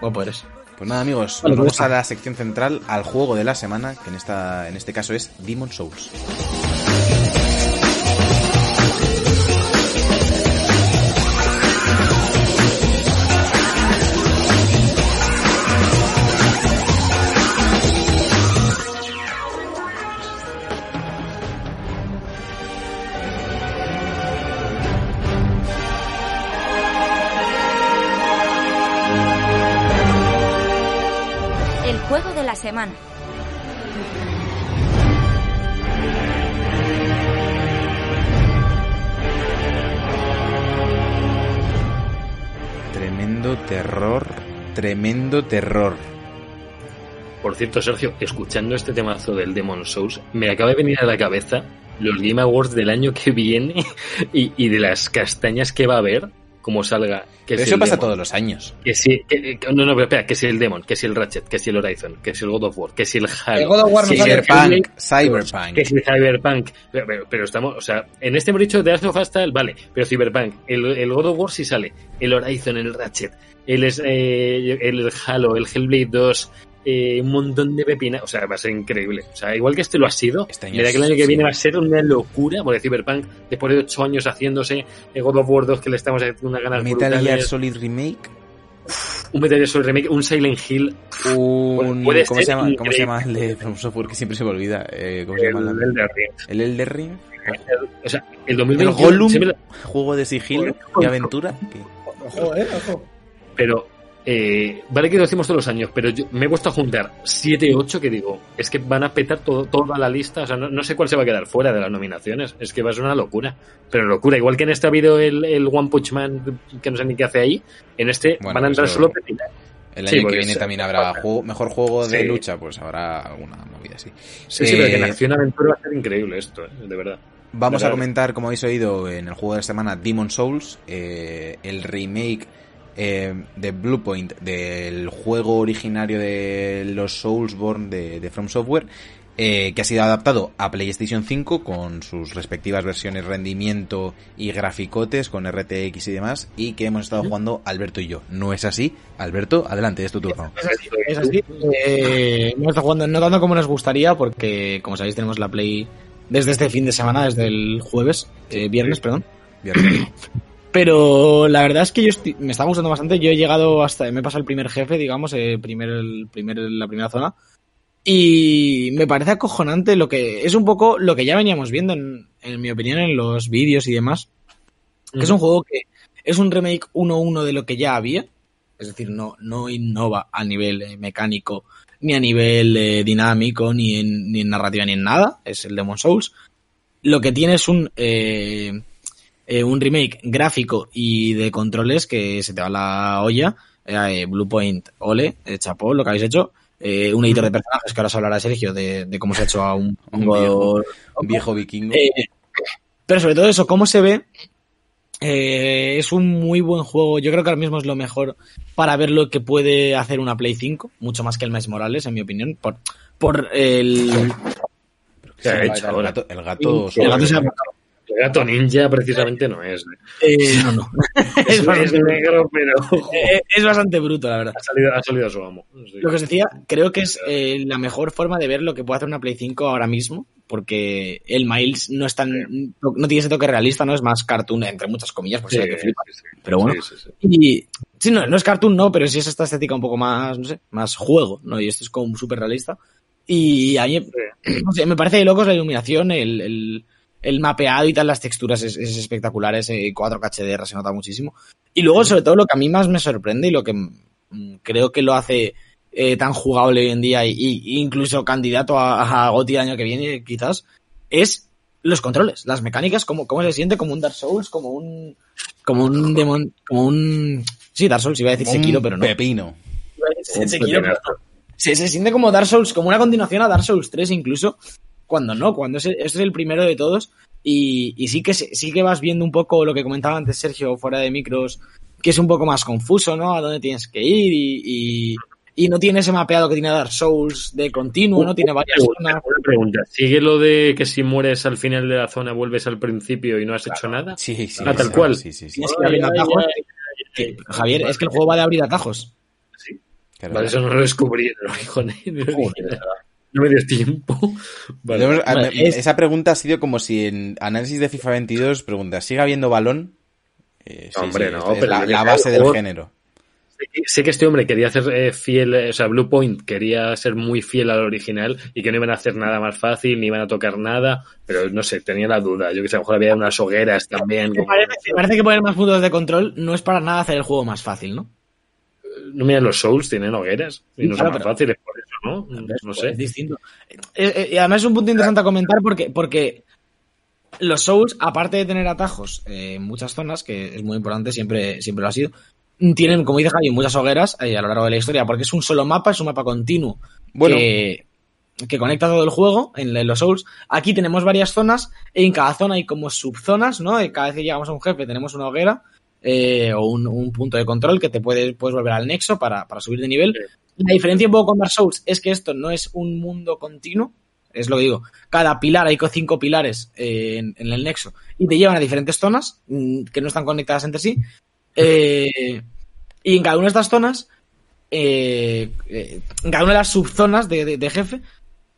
Guapo eres. Pues nada, amigos, Vale, nos vamos pues a la sección central, al juego de la semana, que en, esta, en este caso es Demon Souls. Tremendo terror, tremendo terror. Por cierto, Sergio, escuchando este temazo del Demon Souls, me acaba de venir a la cabeza los Game Awards del año que viene (laughs) y, y de las castañas que va a haber, como salga. Que Pero si eso pasa Demon, todos los años. Que si, que- que- no, no, pero espera, que si el Demon, que si el Ratchet, que si el Horizon, que si el God of War, que si el Halo. El God of War no si Cyberpunk, Cyberpunk. que si el Cyberpunk. Pero, pero- pero estamos, o sea, en este hemos dicho de Last of Us tal, vale, pero Cyberpunk, el, el God of War sí sale, el Horizon, el Ratchet, el, es- eh, el Halo, el Hellblade 2, eh, un montón de pepinas, o sea, va a ser increíble. O sea, igual que este lo ha sido, Este año mira que el año que sí. viene va a ser una locura, porque Cyberpunk, después de ocho años haciéndose, el God of War 2 que le estamos haciendo una ganas Metal Gear brutales, Solid Remake. un Metal Gear Solid Remake, un Silent Hill, Un, Puede ¿cómo, se ser llama, ¿Cómo se llama el de From Software? Que siempre se me olvida. Eh, ¿Cómo se el, llama? la- Elden Ring. El Elder Ring. O sea, el El 2021 Gollum. siempre- Juego de sigilo y aventura. Ojo, eh, ojo. Pero, eh, vale que lo decimos todos los años, pero yo me he puesto a juntar 7, 8 que digo, es que van a petar todo, toda la lista, o sea, no, no sé cuál se va a quedar fuera de las nominaciones, es que va a ser una locura, pero locura, igual que en este ha habido el, el One Punch Man, que no sé ni qué hace ahí, en este Bueno, van a entrar solo pepitas. El Sí, año que viene es- también habrá juego- mejor juego de Sí. lucha, pues habrá alguna movida así. Sí, sí, pero que en Eh, acción aventura va a ser increíble esto, eh, de verdad. Vamos a Verdad. comentar, como habéis oído en el juego de la semana, Demon Souls, el remake eh, de Bluepoint del juego originario de los Soulsborne de, de From Software, eh, que ha sido adaptado a PlayStation 5 con sus respectivas versiones rendimiento y graficotes con RTX y demás, y que hemos estado jugando Alberto y yo. ¿No es así? Alberto, adelante, es tu turno. Es así, es así. Eh, hemos estado jugando no tanto como nos gustaría, porque como sabéis tenemos la Play desde este fin de semana, desde el jueves, eh, viernes, perdón. Bien. (coughs) Pero la verdad es que yo estoy- me está gustando bastante. Yo he llegado hasta, me he pasado el primer jefe, digamos, eh, primer, el primer, la primera zona. Y me parece acojonante lo que es un poco lo que ya veníamos viendo, en, en mi opinión, en los vídeos y demás. Que es un juego que es un remake 1-1 de lo que ya había. Es decir, no, no innova a nivel eh, mecánico, ni a nivel eh, dinámico, ni en, ni en narrativa, ni en nada. Es el Demon Souls. Lo que tiene es un, eh, eh, un remake gráfico y de controles que se te va la olla. Eh, Bluepoint, ole, eh, chapó lo que habéis hecho. Eh, un editor de personajes que ahora se hablará Sergio de, de cómo se ha hecho a un, Un viejo. Un viejo vikingo. eh, pero sobre todo eso, cómo se ve, eh, es un muy buen juego. Yo creo que ahora mismo es lo mejor para ver lo que puede hacer una Play 5, mucho más que el Miles Morales, en mi opinión, por, por el... ¿Qué ha el, hecho el gato, el gato el gato se ha- El gato ninja precisamente no es. eh, no, no. (laughs) Es, es, bastante, es negro, pero (laughs) eh, es bastante bruto, la verdad. ha salido, ha salido a su amo. Sí. Lo que os decía, creo que es eh, la mejor forma de ver lo que puede hacer una Play 5 ahora mismo, porque el Miles no es tan, no tiene ese toque realista, no es más cartoon, entre muchas comillas, porque Sí, que flipa. sí, sí. Pero bueno. Sí, sí, sí. Y sí, no, no es cartoon, no, pero sí es esta estética un poco más, no sé, más juego, ¿no? Y esto es como súper realista. Y a mí, no sé, me parece de locos la iluminación, el, el, el mapeado y tal, las texturas es, es espectacular, ese 4K HDR se nota muchísimo. Y luego, sobre todo, lo que a mí más me sorprende y lo que mm, creo que lo hace eh, tan jugable hoy en día y, y incluso candidato a, a GOTY año que viene, quizás, es los controles, las mecánicas, cómo, cómo se siente como un Dark Souls, como un. como un demon. como un. Sí, Dark Souls, iba a decir Sekiro, pero no. Pepino. Sekiro, pero no. se, se siente como Dark Souls, como una continuación a Dark Souls 3 incluso, cuando no, cuando es, este es el primero de todos y, y sí que se- sí que vas viendo un poco lo que comentaba antes Sergio fuera de micros, que es un poco más confuso, ¿no? A dónde tienes que ir y, y, y no tiene ese mapeado que tiene Dark Souls de continuo, ¿no? Tiene varias zonas. Una pregunta. ¿Sigue lo de que si mueres al final de la zona vuelves al principio y no has hecho nada? Sí, sí. Ah, tal sí, cual. Sí, sí, sí. Que Javier, es que el juego va de abrir atajos. Claro. Vale, eso no lo descubrí. (laughs) Hijo, no me dio tiempo. (laughs) Vale. Es- Esa pregunta ha sido como si en análisis de FIFA 22 pregunta, ¿sigue habiendo balón? Eh, sí, Hombre, sí, no, esta es pero la, base que del género. Sé que- este hombre quería hacer eh, fiel, eh, o sea, Blue Point quería ser muy fiel al original y que no iban a hacer nada más fácil, ni iban a tocar nada, pero no sé, tenía la duda. Yo que sé, a lo mejor había unas hogueras también. Me como- parece, me parece que poner más puntos de control no es para nada hacer el juego más fácil, ¿no? No mira, los Souls tienen hogueras y no Claro, son más pero- fáciles por eso, ¿no? No Es sé. distinto. Eh, eh, y además es un punto interesante a comentar porque, porque los Souls, aparte de tener atajos eh, en muchas zonas, que es muy importante, siempre, siempre lo ha sido, tienen, como dice Javi, muchas hogueras eh, a lo largo de la historia, porque es un solo mapa, es un mapa continuo Bueno. que, que conecta todo el juego en, en los Souls. Aquí tenemos varias zonas, y en cada zona hay como subzonas, ¿no? Y cada vez que llegamos a un jefe tenemos una hoguera eh, o un, un punto de control que te puedes, puedes volver al nexo para, para subir de nivel. La diferencia un poco con Dark Souls es que esto no es un mundo continuo, es lo que digo. Cada pilar, hay co- cinco pilares eh, en, en el nexo y te llevan a diferentes zonas mm, que no están conectadas entre sí. Eh, y en cada una de estas zonas, en cada una de las subzonas de, de- de jefe,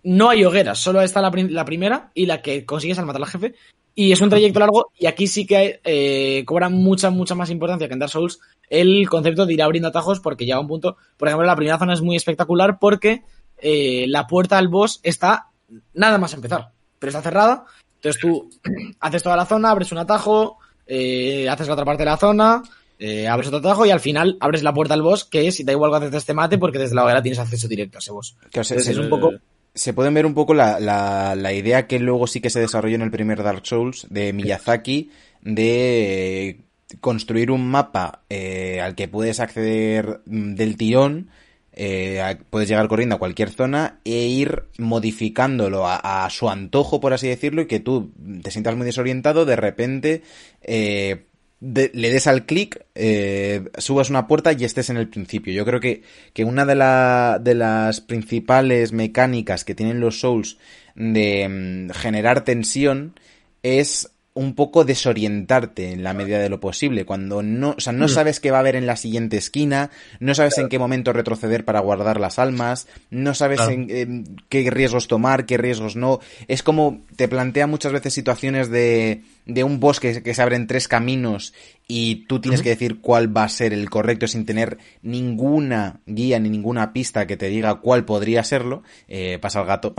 no hay hogueras, solo está la, prim- la primera y la que consigues al matar al jefe. Y es un trayecto largo y aquí sí que eh, cobra mucha, mucha más importancia que en Dark Souls el concepto de ir abriendo atajos porque llega un punto, por ejemplo, la primera zona es muy espectacular porque eh, la puerta al boss está nada más empezar, pero está cerrada. Entonces tú (clears throat) haces toda la zona, abres un atajo, eh, haces la otra parte de la zona, eh, abres otro atajo y al final abres la puerta al boss que si da igual que haces este mate porque desde la hoguera tienes acceso directo a ese boss. Que, es un poco... se pueden ver un poco la, la- la idea que luego sí que se desarrolló en el primer Dark Souls de Miyazaki de eh, construir un mapa eh, al que puedes acceder mm, del tirón, eh, puedes llegar corriendo a cualquier zona e ir modificándolo a, a su antojo, por así decirlo, y que tú te sientas muy desorientado, de repente eh, de- le des al clic, eh, subas una puerta y estés en el principio. Yo creo que, que una de, la- de las principales mecánicas que tienen los Souls de mm, generar tensión es un poco desorientarte en la medida de lo posible. Cuando no, o sea, no sabes qué va a haber en la siguiente esquina, no sabes en qué momento retroceder para guardar las almas, no sabes Claro. en, en qué riesgos tomar, qué riesgos no. Es como te plantea muchas veces situaciones de, de un bosque que se abren tres caminos y tú tienes que decir cuál va a ser el correcto sin tener ninguna guía ni ninguna pista que te diga cuál podría serlo. Eh, pasa el gato.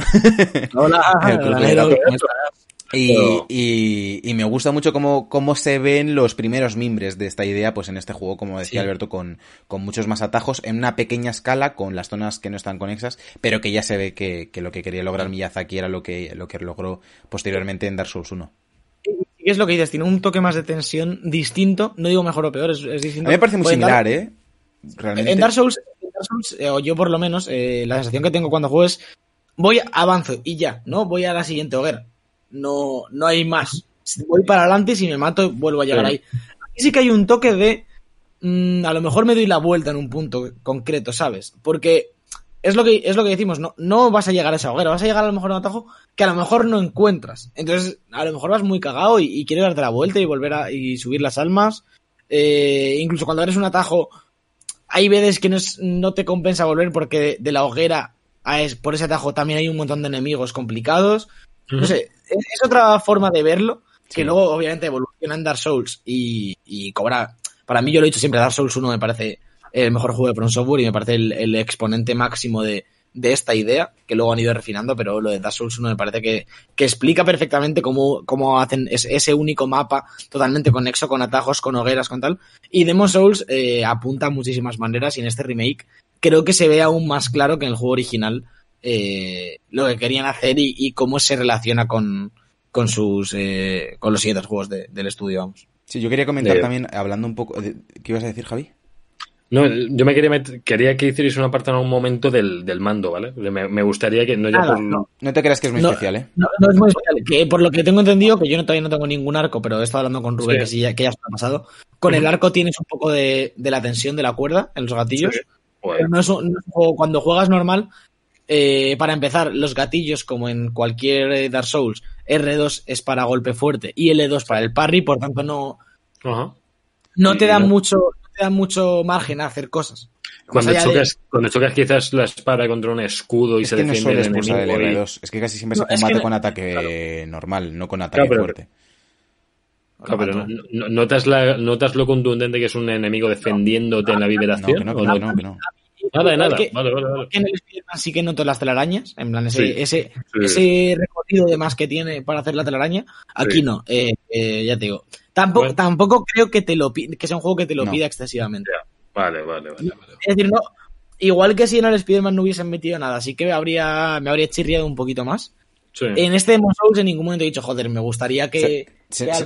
Hola, (laughs) El Y, Pero- y- y me gusta mucho cómo, cómo se ven los primeros mimbres de esta idea, pues en este juego, como decía Sí. Alberto, con, con muchos más atajos, en una pequeña escala, con las zonas que no están conexas, pero que ya se ve que, que lo que quería lograr Miyazaki era lo que, lo que logró posteriormente en Dark Souls 1. ¿Qué es lo que dices? Tiene un toque más de tensión distinto, no digo mejor o peor, es, es A distinto. mí me parece muy similar, ¿eh? Realmente. En Dark Souls, en Dark Souls, eh, o yo por lo menos, eh, la sensación que tengo cuando juego es voy, avanzo y ya, ¿no? Voy a la siguiente hoguera. No, no hay más. Voy para adelante y si me mato vuelvo a llegar Sí. ahí. Aquí sí que hay un toque de mm, a lo mejor me doy la vuelta en un punto concreto, ¿sabes? Porque es lo que, es lo que decimos, no, no vas a llegar a esa hoguera, vas a llegar a lo mejor a un atajo que a lo mejor no encuentras. Entonces, a lo mejor vas muy cagado y, y quieres darte la vuelta y volver a y subir las almas. Eh, incluso cuando eres un atajo, hay veces que no, es- no te compensa volver porque de, de la hoguera a es, por ese atajo también hay un montón de enemigos complicados. No sé, es, es otra forma de verlo que Sí. luego obviamente evoluciona en Dark Souls y, y cobra... Para mí yo lo he dicho siempre, Dark Souls 1 me parece el mejor juego de From Software y me parece el, el exponente máximo de, de esta idea, que luego han ido refinando, pero lo de Dark Souls 1 me parece que, que explica perfectamente cómo, cómo hacen ese único mapa totalmente conexo, con atajos, con hogueras, con tal. Y Demon Souls eh, apunta a muchísimas maneras y en este remake creo que se ve aún más claro que en el juego original eh, lo que querían hacer y, cómo se relaciona con, con sus eh, con los siguientes juegos del estudio, vamos. Sí, yo quería comentar también, hablando un poco... De, ¿Qué ibas a decir, Javi? No, yo me quería quería que hicierais una parte en algún momento del, del mando, ¿vale? Me, gustaría que no, ya no, te creas que es muy especial, ¿eh? No, es muy especial. Que por lo que tengo entendido, que yo no, todavía no tengo ningún arco, pero he estado hablando con Rubén, que, sí, ya, que ya se ha pasado. Con el arco tienes un poco de, de, la tensión de la cuerda en los gatillos. Pero no es, un, juego, cuando juegas normal, eh, para empezar, los gatillos, como en cualquier eh, Dark Souls, R2 es para golpe fuerte y L2 para el parry, por tanto no, no te da mucho da mucho margen a hacer cosas. Cuando chocas, cuando chocas quizás la espada contra un escudo y se defiende el enemigo. Es que casi siempre se combate con ataque normal, no con ataque fuerte. Claro, pero notas, la, ¿notas lo contundente que es un enemigo defendiéndote en la vibración? No, que no, que no, Nada de nada. vale, vale, vale. En el sí que noto las telarañas, en plan ese, ese, ese recorrido de más que tiene para hacer la telaraña. Aquí no, eh, eh, ya te digo. Tampoco, tampoco creo que te lo que sea un juego que te lo pida excesivamente. Vale, vale, vale, Es decir, no, igual que si en el Spider-Man no hubiesen metido nada, así que habría, me habría chirriado un poquito más. En este Demon Souls en ningún momento he dicho, joder, me gustaría que... Se, nota,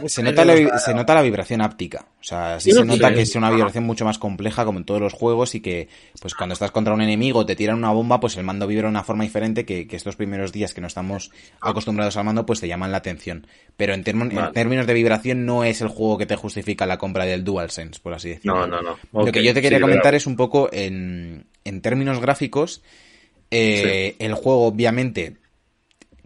la, se nota, la, vibración áptica. O sea, sí, se nota que es una vibración mucho más compleja como en todos los juegos y que pues cuando estás contra un enemigo te tiran una bomba, pues el mando vibra de una forma diferente que, estos primeros días que no estamos acostumbrados al mando pues te llaman la atención. Pero en, términos de vibración no es el juego que te justifica la compra del DualSense, por así decirlo. No, no, no. Lo que yo te quería comentar es un poco en, en términos gráficos, eh, el juego obviamente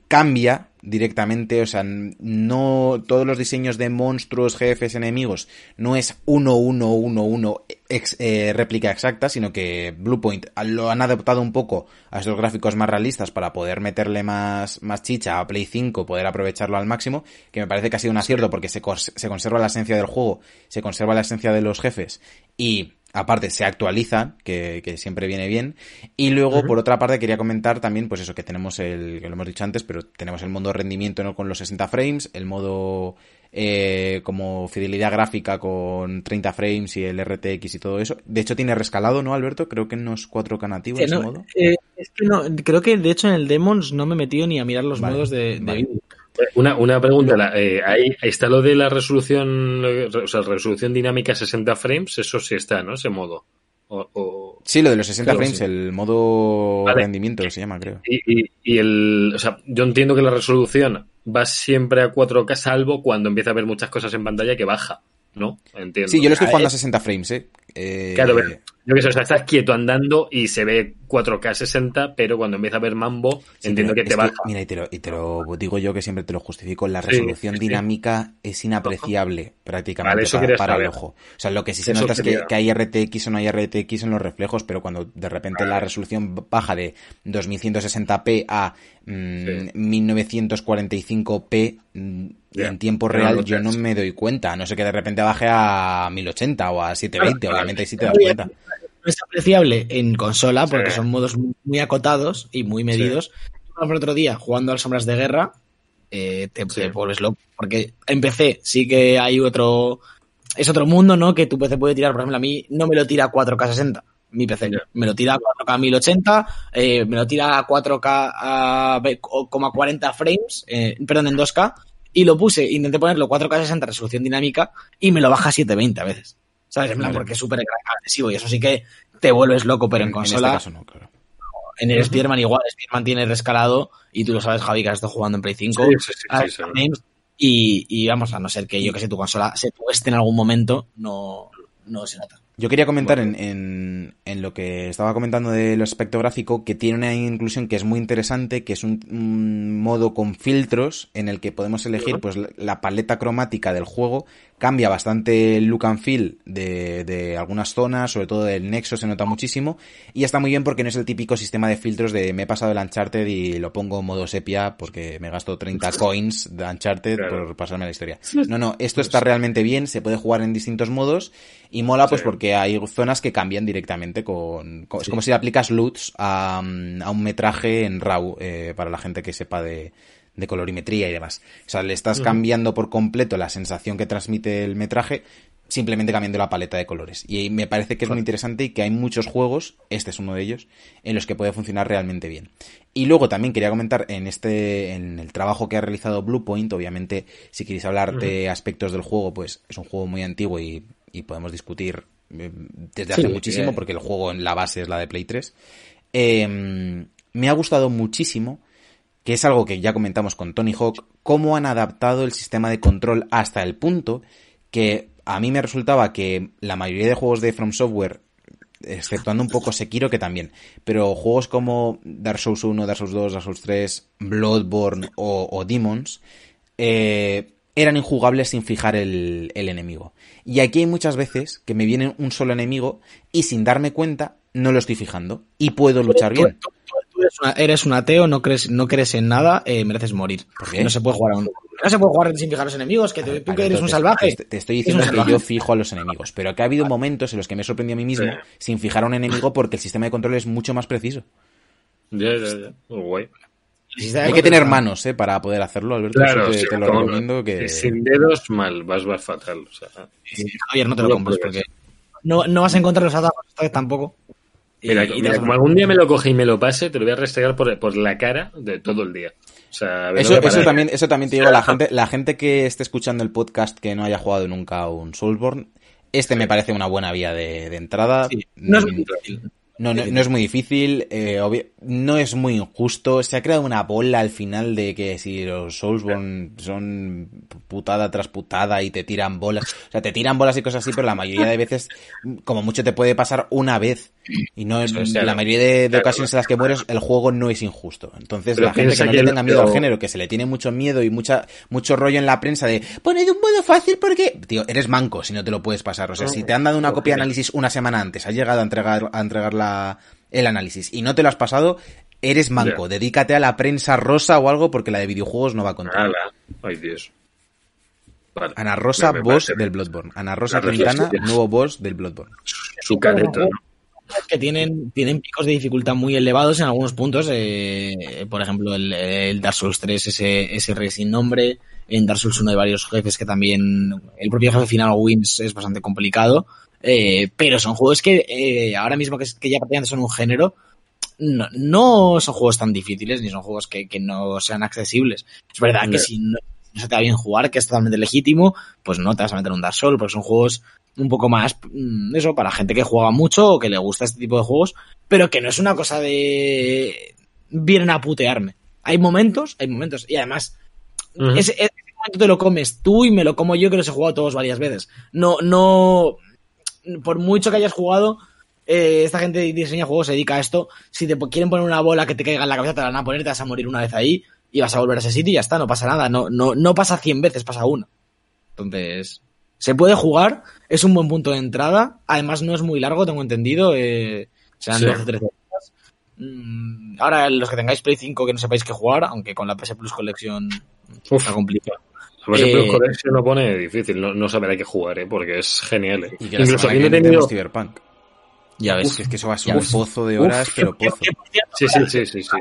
cambia directamente, o sea, no todos los diseños de monstruos, jefes, enemigos, no es uno, uno, uno, uno eh, réplica exacta, sino que Bluepoint lo han adaptado un poco a esos gráficos más realistas para poder meterle más, más chicha a Play 5, poder aprovecharlo al máximo, que me parece que ha sido un acierto porque se, se conserva la esencia del juego, se conserva la esencia de los jefes y aparte se actualizan, que, siempre viene bien. Y luego, por otra parte, quería comentar también, pues eso, que tenemos el, que lo hemos dicho antes, pero tenemos el modo rendimiento ¿no? con los 60 frames, el modo eh, como fidelidad gráfica con 30 frames y el RTX y todo eso. De hecho, tiene rescalado, ¿no, Alberto? Creo que no es 4K nativo ese modo. Eh, es que no, creo que de hecho en el Demons no me he metido ni a mirar los modos de, una, una pregunta, eh, ahí está lo de la resolución, o sea, resolución dinámica 60 frames, eso sí está, ¿no? Ese modo. O, sí, lo de los 60 frames, el modo rendimiento se llama, creo. Y, y, el, o sea, yo entiendo que la resolución va siempre a 4K salvo cuando empieza a haber muchas cosas en pantalla que baja, ¿no? Entiendo. Sí, yo lo estoy jugando a 60 frames, ¿eh? eh claro, yo que sé, o sea, estás quieto andando y se ve 4K 60, pero cuando empieza a ver mambo, entiendo que te baja. mira, y te, lo, y te, lo, digo yo que siempre te lo justifico, la resolución dinámica es inapreciable prácticamente para, el ojo. O sea, lo que sí se nota es que, hay RTX o no hay RTX en los reflejos, pero cuando de repente la resolución baja de 2160p a 1945p mm, mm, en tiempo real, yo no me doy cuenta. No sé que de repente baje a 1080 o a 720, obviamente ahí sí te das cuenta es apreciable en consola porque son modos muy acotados y muy medidos. Por otro día, jugando al Sombras de Guerra, eh, te, vuelves loco. Porque en PC sí que hay otro. Es otro mundo, ¿no? Que tu PC puede tirar, por ejemplo, a mí no me lo tira a 4K 60. Mi PC me lo tira a 4K 1080, eh, me lo tira a 4K a, 40 frames, eh, perdón, en 2K, y lo puse, intenté ponerlo 4K 60 resolución dinámica y me lo baja a 720 a veces. ¿Sabes? En plan, porque es súper agresivo y eso sí que te vuelves loco, pero en, consola. En, este caso no, claro. en el Spider-Man igual, Spider-Man tiene rescalado y tú lo sabes, Javi, que has estado jugando en Play 5. Sí, sí, sí, y, y, vamos, a no ser que yo que sé, tu consola se tueste en algún momento, no, no se nota. Yo quería comentar en, en, en, lo que estaba comentando del aspecto gráfico que tiene una inclusión que es muy interesante, que es un, modo con filtros en el que podemos elegir pues la paleta cromática del juego. Cambia bastante el look and feel de, de algunas zonas, sobre todo del nexo se nota muchísimo. Y está muy bien porque no es el típico sistema de filtros de me he pasado el Uncharted y lo pongo en modo sepia porque me gasto 30 (laughs) coins de Uncharted por pasarme la historia. No, no, esto está realmente bien, se puede jugar en distintos modos y mola pues porque que hay zonas que cambian directamente con... con- Es como si aplicas LUTs a, mm, a un metraje en RAW, eh, para la gente que sepa de, de colorimetría y demás. O sea, le estás cambiando por completo la sensación que transmite el metraje simplemente cambiando la paleta de colores. Y me parece que es muy interesante y que hay muchos juegos, este es uno de ellos, en los que puede funcionar realmente bien. Y luego también quería comentar en este, en el trabajo que ha realizado Bluepoint, obviamente, si queréis hablar de aspectos del juego, pues es un juego muy antiguo y, y podemos discutir eh, desde hace Sí, muchísimo, eh. porque el juego en la base es la de Play 3. Eh, me ha gustado muchísimo que es algo que ya comentamos con Tony Hawk, cómo han adaptado el sistema de control hasta el punto que a mí me resultaba que la mayoría de juegos de From Software, exceptuando un poco Sekiro, que también, pero juegos como Dark Souls 1, Dark Souls 2, Dark Souls 3, Bloodborne o, o Demons, eh, eran injugables sin fijar el, el enemigo. Y aquí hay muchas veces que me viene un solo enemigo y sin darme cuenta no lo estoy fijando y puedo luchar bien. Tú, eres, una- eres un ateo, no crees, no crees en nada, eh, mereces morir. ¿Por qué? No se puede jugar a un... No se puede jugar sin fijar a los enemigos, que te- tú que eres un salvaje. Te, te estoy diciendo que yo fijo a los enemigos, pero que ha habido momentos en los que me he sorprendido a mí mismo Sí. sin fijar a un enemigo porque el sistema de control es mucho más preciso. Ya, ya, ya. Muy guay. Hay que tener manos, ¿eh? Para poder hacerlo, Alberto. Claro, te, sí, te lo recomiendo que... Sin dedos, mal, vas, vas fatal. O sea, Sí, Javier, no te lo compres porque no, no vas a encontrar los atajos esta vez tampoco. Y- mira, mira, como algún día me lo coge y me lo pase, te lo voy a restregar por, por la cara de todo el día. O sea, no Eso, eso también, eso también te digo, la gente, la gente que esté escuchando el podcast que no haya jugado nunca a un Soulsborne, este me parece una buena vía de, de entrada. Sí, no es Mm, muy difícil. No, no, no es muy difícil, eh, obvi- no es muy injusto. Se ha creado una bola al final de que si los Soulsborne son putada tras putada y te tiran bolas. O sea, te tiran bolas y cosas así, pero la mayoría de veces, como mucho te puede pasar una vez. Y no es, Eso es, claro. la mayoría de, ocasiones en las que mueres, el juego no es injusto. Entonces, Pero la gente que no que le tenga miedo al género, que se le tiene mucho miedo y mucha, mucho rollo en la prensa de poned un modo fácil porque, tío, eres manco si no te lo puedes pasar. O sea, si te han dado una copia de análisis una semana antes, has llegado a entregar, a entregar la, el análisis y no te lo has pasado, eres manco. Dedícate a la prensa rosa o algo porque la de videojuegos no va contigo. Ala. Ay, Dios. Vale. Ana Rosa, Me- me boss del Bloodborne. Ana Rosa Quintana, nuevo boss del Bloodborne. Su careta, ¿no? que tienen, tienen picos de dificultad muy elevados en algunos puntos. eh, por ejemplo, el, el Dark Souls 3, ese, ese rey sin nombre. En Dark Souls 1 hay varios jefes que también. El propio jefe final Wins es bastante complicado. Eh, pero son juegos que eh, ahora mismo que, que ya prácticamente son un género. No, no son juegos tan difíciles ni son juegos que, que no sean accesibles. Es verdad que si no, no se te da bien jugar, que es totalmente legítimo, pues no te vas a meter en un Dark Souls, porque son juegos un poco más, mm, eso, para gente que juega mucho o que le gusta este tipo de juegos, pero que no es una cosa de vienen a putearme. Hay momentos, hay momentos, y además, ese momento te lo comes tú y me lo como yo que los he jugado todos varias veces. No, no, por mucho que hayas jugado, eh, esta gente diseña juegos se dedica a esto. Si te quieren poner una bola que te caiga en la cabeza, te la van a poner, te vas a morir una vez ahí y vas a volver a ese sitio y ya está, no pasa nada. No, no, no pasa 100 veces, pasa una. Entonces, se puede jugar, es un buen punto de entrada. Además, no es muy largo, tengo entendido. Eh, serán Sí. 12 13 horas. Mm, Ahora, los que tengáis Play 5 que no sepáis qué jugar, aunque con la PS Plus Collection Uf. está complicado. Por ejemplo, Eh, el Collection lo pone difícil, no, no saber a qué jugar, ¿eh? porque es genial. ¿eh? Y que la Incluso semana que habiendo viene tenido... tenemos Cyberpunk. Ya ves. Uf, es que eso va a ser un ves. pozo de Uf, horas, pero pozo. Sí, sí, sí, sí, sí.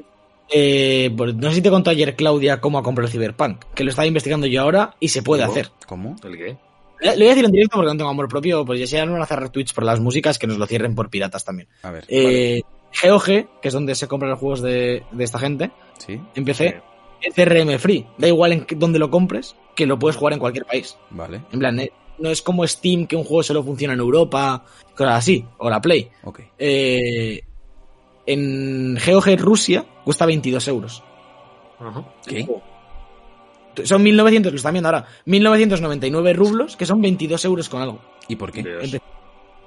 eh, por- no sé si te contó ayer Claudia cómo ha comprado el Cyberpunk, que lo estaba investigando yo ahora y se puede ¿Cómo? hacer. ¿Cómo? ¿El qué? Le voy a decir en directo porque no tengo amor propio, pues ya se van a cerrar Twitch por las músicas, que nos lo cierren por piratas también. A ver, Eh, GOG, que es donde se compran los juegos de, de esta gente, ¿sí? es CRM free. Da igual en dónde lo compres, que lo puedes jugar en cualquier país. Vale, En plan, eh, no es como Steam, que un juego solo funciona en Europa, cosas así, o la Play. ok. Eh, en GOG Rusia cuesta 22 euros. Ajá. ¿Qué? Son 1900, lo están viendo ahora, 1999 rublos, que son 22 euros con algo. ¿Y por qué? Dios, Empe-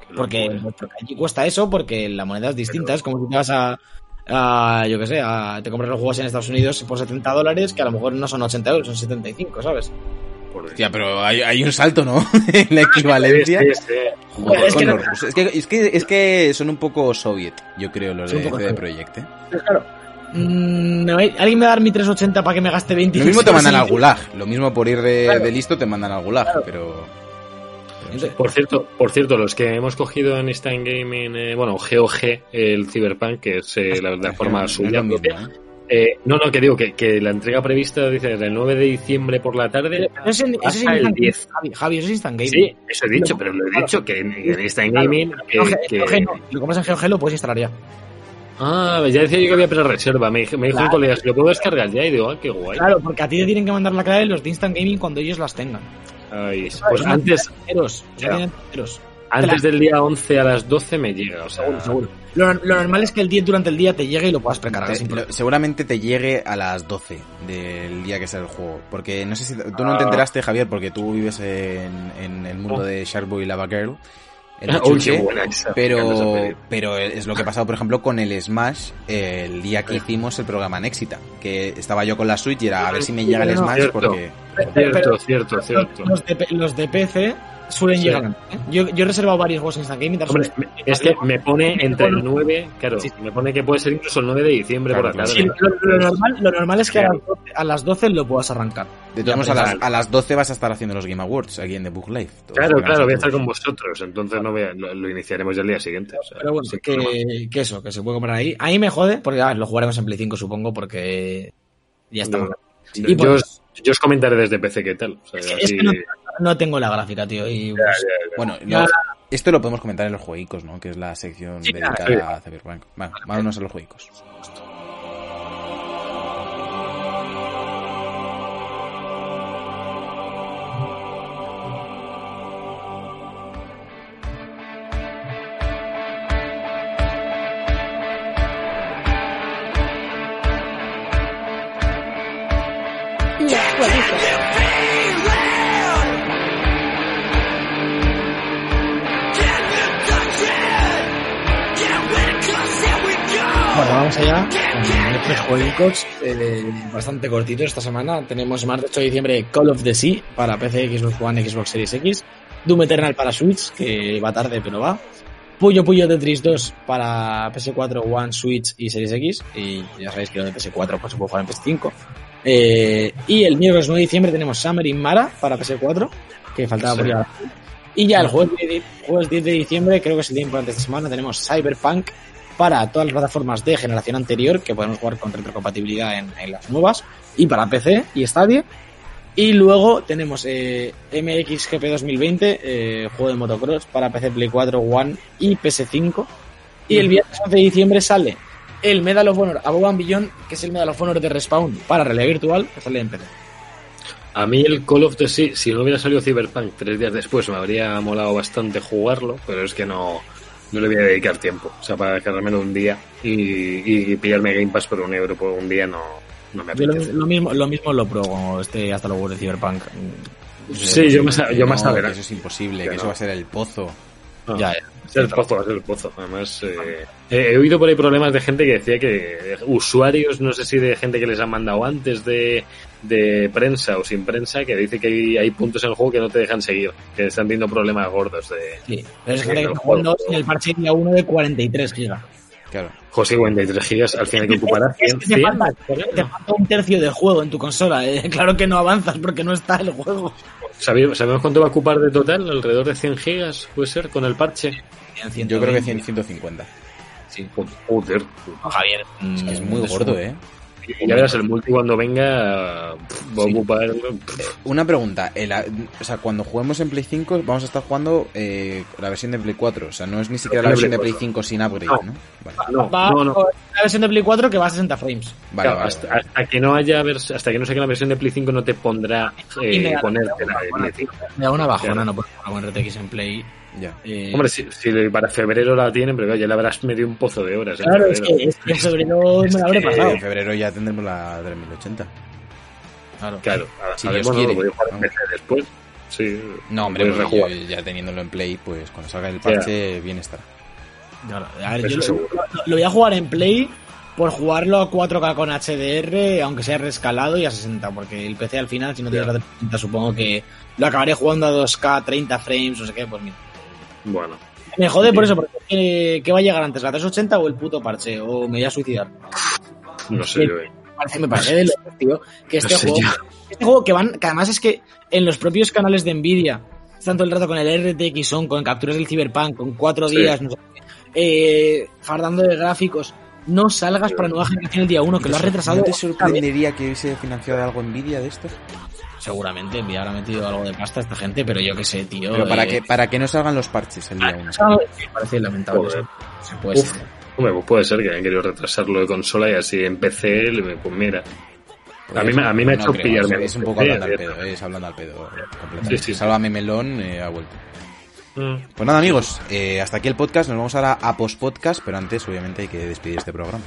qué Porque, porque allí cuesta eso, porque la moneda es distinta. Es como si te vas a, a, yo que sé, a- te compras los juegos en Estados Unidos por 70 dólares, que a lo mejor no son 80 euros, son 75, ¿sabes? Hostia, pero hay, hay un salto, ¿no? (laughs) en la equivalencia. Sí, sí, Joder, Es que con no- los rusos. Es que, es, que, es que son un poco soviet, yo creo, los Son de CD. Projekt, ¿eh? Pues claro. mm, ¿me vais- ¿Alguien me va a dar mi 380 para que me gaste 20 Lo mismo te mandan al gulag. Lo mismo por ir de, Claro. de listo te mandan al gulag, pero... Entonces, Por cierto, por cierto, los que hemos cogido en Stein Gaming, eh, bueno, GOG, el Cyberpunk, que es eh, la, la forma No es suya propia. ¿eh? Eh, no, no, que digo que, que la entrega prevista dice del 9 de diciembre por la tarde eso es, eso es hasta el instant 10. Javi, Javi, eso es instant gaming. Sí, eso he dicho, pero lo he dicho que en, en Stein Gaming. que- GOG no. Lo compras en GOG lo puedes instalar ya. Ah, ya decía yo que había pre-reserva. Me, me dijo un Claro. colega, ¿lo puedo descargar ya? Y digo, ah, qué guay. Claro, porque a ti te tienen que mandar la clave los de instant gaming cuando ellos las tengan. Ay, pues antes, antes del día 11 a las 12 me llega. O sea, Seguro, seguro. Lo, lo normal es que el día durante el día te llegue y lo puedas precargar. Te- lo- seguramente te llegue a las 12 del día que sale el juego. Porque no sé si. Tú no Ah. te enteraste, Javier, porque tú vives en, en el mundo de Sharkboy y Lava Girl. El (laughs) Uy, chuche, qué buena esa. pero, pero es lo que ha pasado, por ejemplo, con el Smash el día que hicimos el programa Nexita. Que estaba yo con la Switch y era a ver si me llega el No, no, Smash cierto. porque. Cierto, cierto, cierto. Los de, los de PC suelen Sí. llegar. ¿eh? Yo, yo he reservado varios juegos instant gaming. Dark Hombre, Souls- me- es que me pone entre el 9, claro, Sí. me pone que puede ser incluso el 9 de diciembre Claro, por la claro. tarde. Sí, lo, lo normal, lo normal es que a las, 12, a las 12 lo puedas arrancar. De todos modos, a las, a las 12 vas a estar haciendo los Game Awards aquí en The Book Live. Claro, claro, voy a estar con vosotros, entonces no voy a- lo, lo iniciaremos ya el día siguiente. o sea, Pero bueno, que, que eso, que se puede comprar ahí. Ahí me jode, porque a ver, lo jugaremos en Play 5, supongo, porque ya estamos. Yo- Y yo, por- os, yo os comentaré desde PC qué tal. o sea, Es que, es así- que no, no tengo la gráfica, tío. Y, pues, Bueno, Ya. no, esto lo podemos comentar en los jueguicos, ¿no? Que es la sección Sí, dedicada a Cyberpunk. Bueno, vámonos a los jueguicos. Allá con nuestros juegos eh, bastante cortitos esta semana. Tenemos de 8 de diciembre Call of the Sea para PC, Xbox One, Xbox Series X. Doom Eternal para Switch, que va tarde pero va. Puyo Puyo Tetris 2 para PS4, One, Switch y Series X. Y ya sabéis que lo de PS4 pues, se puede jugar en PS5. Eh, y el miércoles 9 de diciembre tenemos Summer in Mara para PS4, que faltaba por llegar. Y ya el jueves, de- jueves 10 de diciembre, creo que es el día importante de esta semana, tenemos Cyberpunk para todas las plataformas de generación anterior, que podemos jugar con retrocompatibilidad en, las nuevas, y para PC y Stadia. Y luego tenemos eh, MXGP 2020, eh, juego de motocross para PC, Play 4, One y PS5. Y el viernes 11 de diciembre sale el Medal of Honor Above and Beyond, que es el Medal of Honor de Respawn para realidad virtual, que sale en PC. A mí el Call of Duty, si no hubiera salido Cyberpunk tres días después, me habría molado bastante jugarlo, pero es que no, no le voy a dedicar tiempo. O sea, para descargármelo un día y, y pillarme Game Pass por un euro por un día no, no me Yo lo, apetece. lo mismo, lo mismo lo como esté hasta luego de Cyberpunk. Sí, yo me, sa- yo no, más que eso es imposible, Que que eso no. va a ser el pozo. Ah, Ya, ya. Es el pozo, es el pozo. Además, eh, he oído por ahí problemas de gente que decía que usuarios, no sé si de gente que les han mandado antes de, de prensa o sin prensa, que dice que hay, hay puntos en el juego que no te dejan seguir, que están teniendo problemas gordos de Sí, pero es que el el parche día 1 de 43 gigas. Claro. José 43 gigas, al final que ocupar Es 100, que te 100, falta, te falta un tercio del juego en tu consola. eh. (laughs) Claro que no avanzas porque no está el juego. ¿Sabéis- ¿Sabemos cuánto va a ocupar de total? Alrededor de 100 gigas, puede ser, con el parche. Yo creo que 100, 150. Sí. Joder. Javier. Es que es mm, muy es gordo, un- ¿eh? Y ya verás, el multi cuando venga va a Sí. ocupar... pff, Una pregunta, el- o sea, cuando juguemos en Play 5 vamos a estar jugando eh, la versión de Play 4, o sea, no es ni siquiera la versión de Play Play 5 sin upgrade, No. ¿no? Vale, No, Va no, no. la versión de Play 4 que va a 60 frames. vale, Claro, vale, hasta, vale. hasta que no haya hasta que no saque la versión de Play 5 no te pondrá eh, ponerte la de Play 5. Me da una bajona Claro. no poner RTX en Play. Ya. eh, Hombre, si, si para febrero la tienen, pero ya le habrás medio un pozo de horas. claro, es febrero. que, es que en febrero (laughs) me la habré que- pasado. En febrero ya tendremos la 3080. Claro. Claro, a, Si a Dios quiere. lo voy a jugar en Vamos. PC después. Sí. No, hombre, yo ya teniéndolo en Play, pues cuando salga el parche, bien estará. A ver, yo lo, seguro. lo- lo voy a jugar en Play por jugarlo a 4K con HDR, aunque sea rescalado y a 60, porque el PC al final, si no tienes Ya. la 30, supongo que lo acabaré jugando a 2K, 30 frames, no sé qué, pues mira. Bueno, Me jode por eso, porque ¿qué, qué va a llegar antes, la 380 o el puto parche? O me voy a suicidar. no sé yo. eh. Me parece, me parece de locos, tío, que este No sé juego, yo. este juego que van, que además es que en los propios canales de Nvidia tanto el rato con el RTX On, con capturas del Cyberpunk, con cuatro Sí. días, no sé, eh, fardando de gráficos, no salgas para nueva generación el día 1, que lo has retrasado. ¿No te sorprendería que hubiese financiado algo Nvidia de esto? Seguramente, Nvidia habrá metido algo de pasta a esta gente, pero yo qué sé, tío. Pero para eh, que, para que no salgan los parches el día 1. Me parece lamentable. Eso. Se puede Uf. ser. Hombre, pues puede ser que hayan querido retrasarlo de consola y así en PC, pues mira. A mí, me- a mí me ha hecho pillarme. Es un poco hablando al pedo, eh, es hablando al pedo. completamente. Sí, sí. Sálvame melón, eh, ha vuelto. Mm. Pues nada, amigos, eh, hasta aquí el podcast. Nos vamos ahora a post-podcast, pero antes, obviamente, hay que despedir este programa.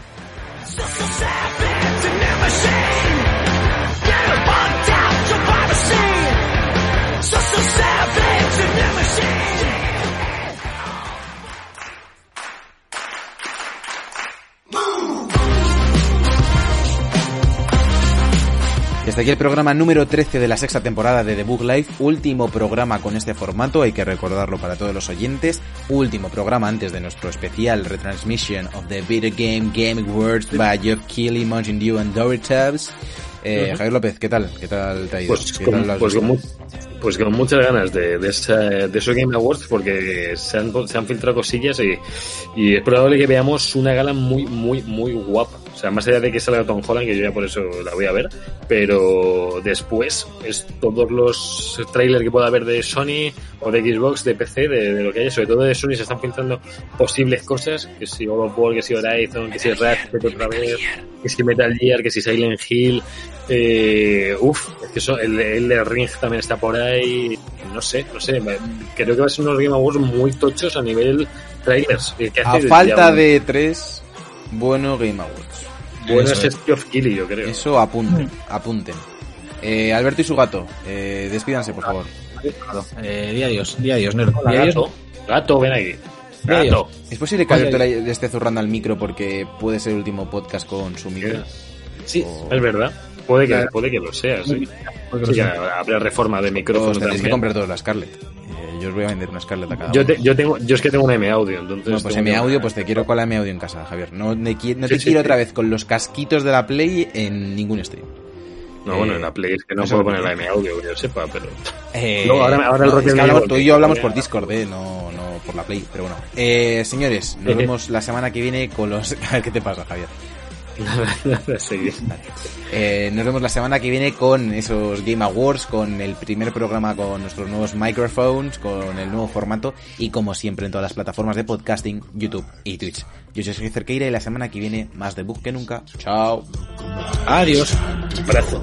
Hasta aquí el programa número 13 de la sexta temporada de The Book Life, último programa con este formato, hay que recordarlo para todos los oyentes, último programa antes de nuestro especial retransmission of the Video Game Game Awards by Jeff Keighley, Mountain Dew and Doritos. Eh, Javier López, ¿qué tal? ¿Qué tal te ha ido? Pues ¿Qué con, tal lo has pues, con pues con muchas ganas de, de, esa, de esos Game Awards porque se han, se han filtrado cosillas y, y es probable que veamos una gala muy, muy, muy guapa. O sea, más allá de que salga Tom Holland, que yo ya por eso la voy a ver, pero después es todos los trailers que pueda haber de Sony o de Xbox, de PC, de, de lo que haya, sobre todo de Sony se están filtrando posibles cosas, que si God of War, que si Horizon, que si Ratchet otra vez, que si Metal Gear, que si Silent Hill, eh, uff, es que eso, el, el de Ring también está por ahí, no sé, no sé, creo que va a ser unos Game Awards muy tochos a nivel trailers. eh, que A falta de tres, bueno Game Awards. Bueno, Eso es Geoff Keighley, yo creo. Eso apunten, apunten. Eh, Alberto y su gato, eh, despídanse, por favor. Eh, di adiós, di adiós, Nero. Hola, Di adiós. gato, gato, ven aquí. Adiós. Gato. ¿Es posible que Alberto le, le esté zurrando al micro porque puede ser el último podcast con su micro? Sí, O- es verdad. Puede que, puede que lo sea, sí. Sí, que habrá reforma de O micrófono os tendréis que también. comprar todos la Scarlett. Eh, yo os voy a vender una Scarlett a cada Yo, te- yo, tengo, yo es que tengo un M-Audio, entonces... Bueno, pues tengo M que- audio, pues te quiero con la M audio en casa, Javier. No, no te sí, quiero sí. otra vez con los casquitos de la Play en ningún stream. No, bueno, Eh, en la Play es que no puedo poner la. M-Audio, que yo sepa, pero... Eh, ahora- ahora el es que hablamos- tú y yo hablamos por Discord, eh, no, no por la Play, pero bueno. Eh, señores, nos (laughs) vemos la semana que viene con los... A (laughs) ver qué te pasa, Javier. (laughs) Eh, nos vemos la semana que viene con esos Game Awards, con el primer programa con nuestros nuevos microphones, con el nuevo formato y como siempre en todas las plataformas de podcasting, YouTube y Twitch. Yo soy Sergio Cerqueira y la semana que viene más de Book que nunca. Chao. Adiós. Abrazo.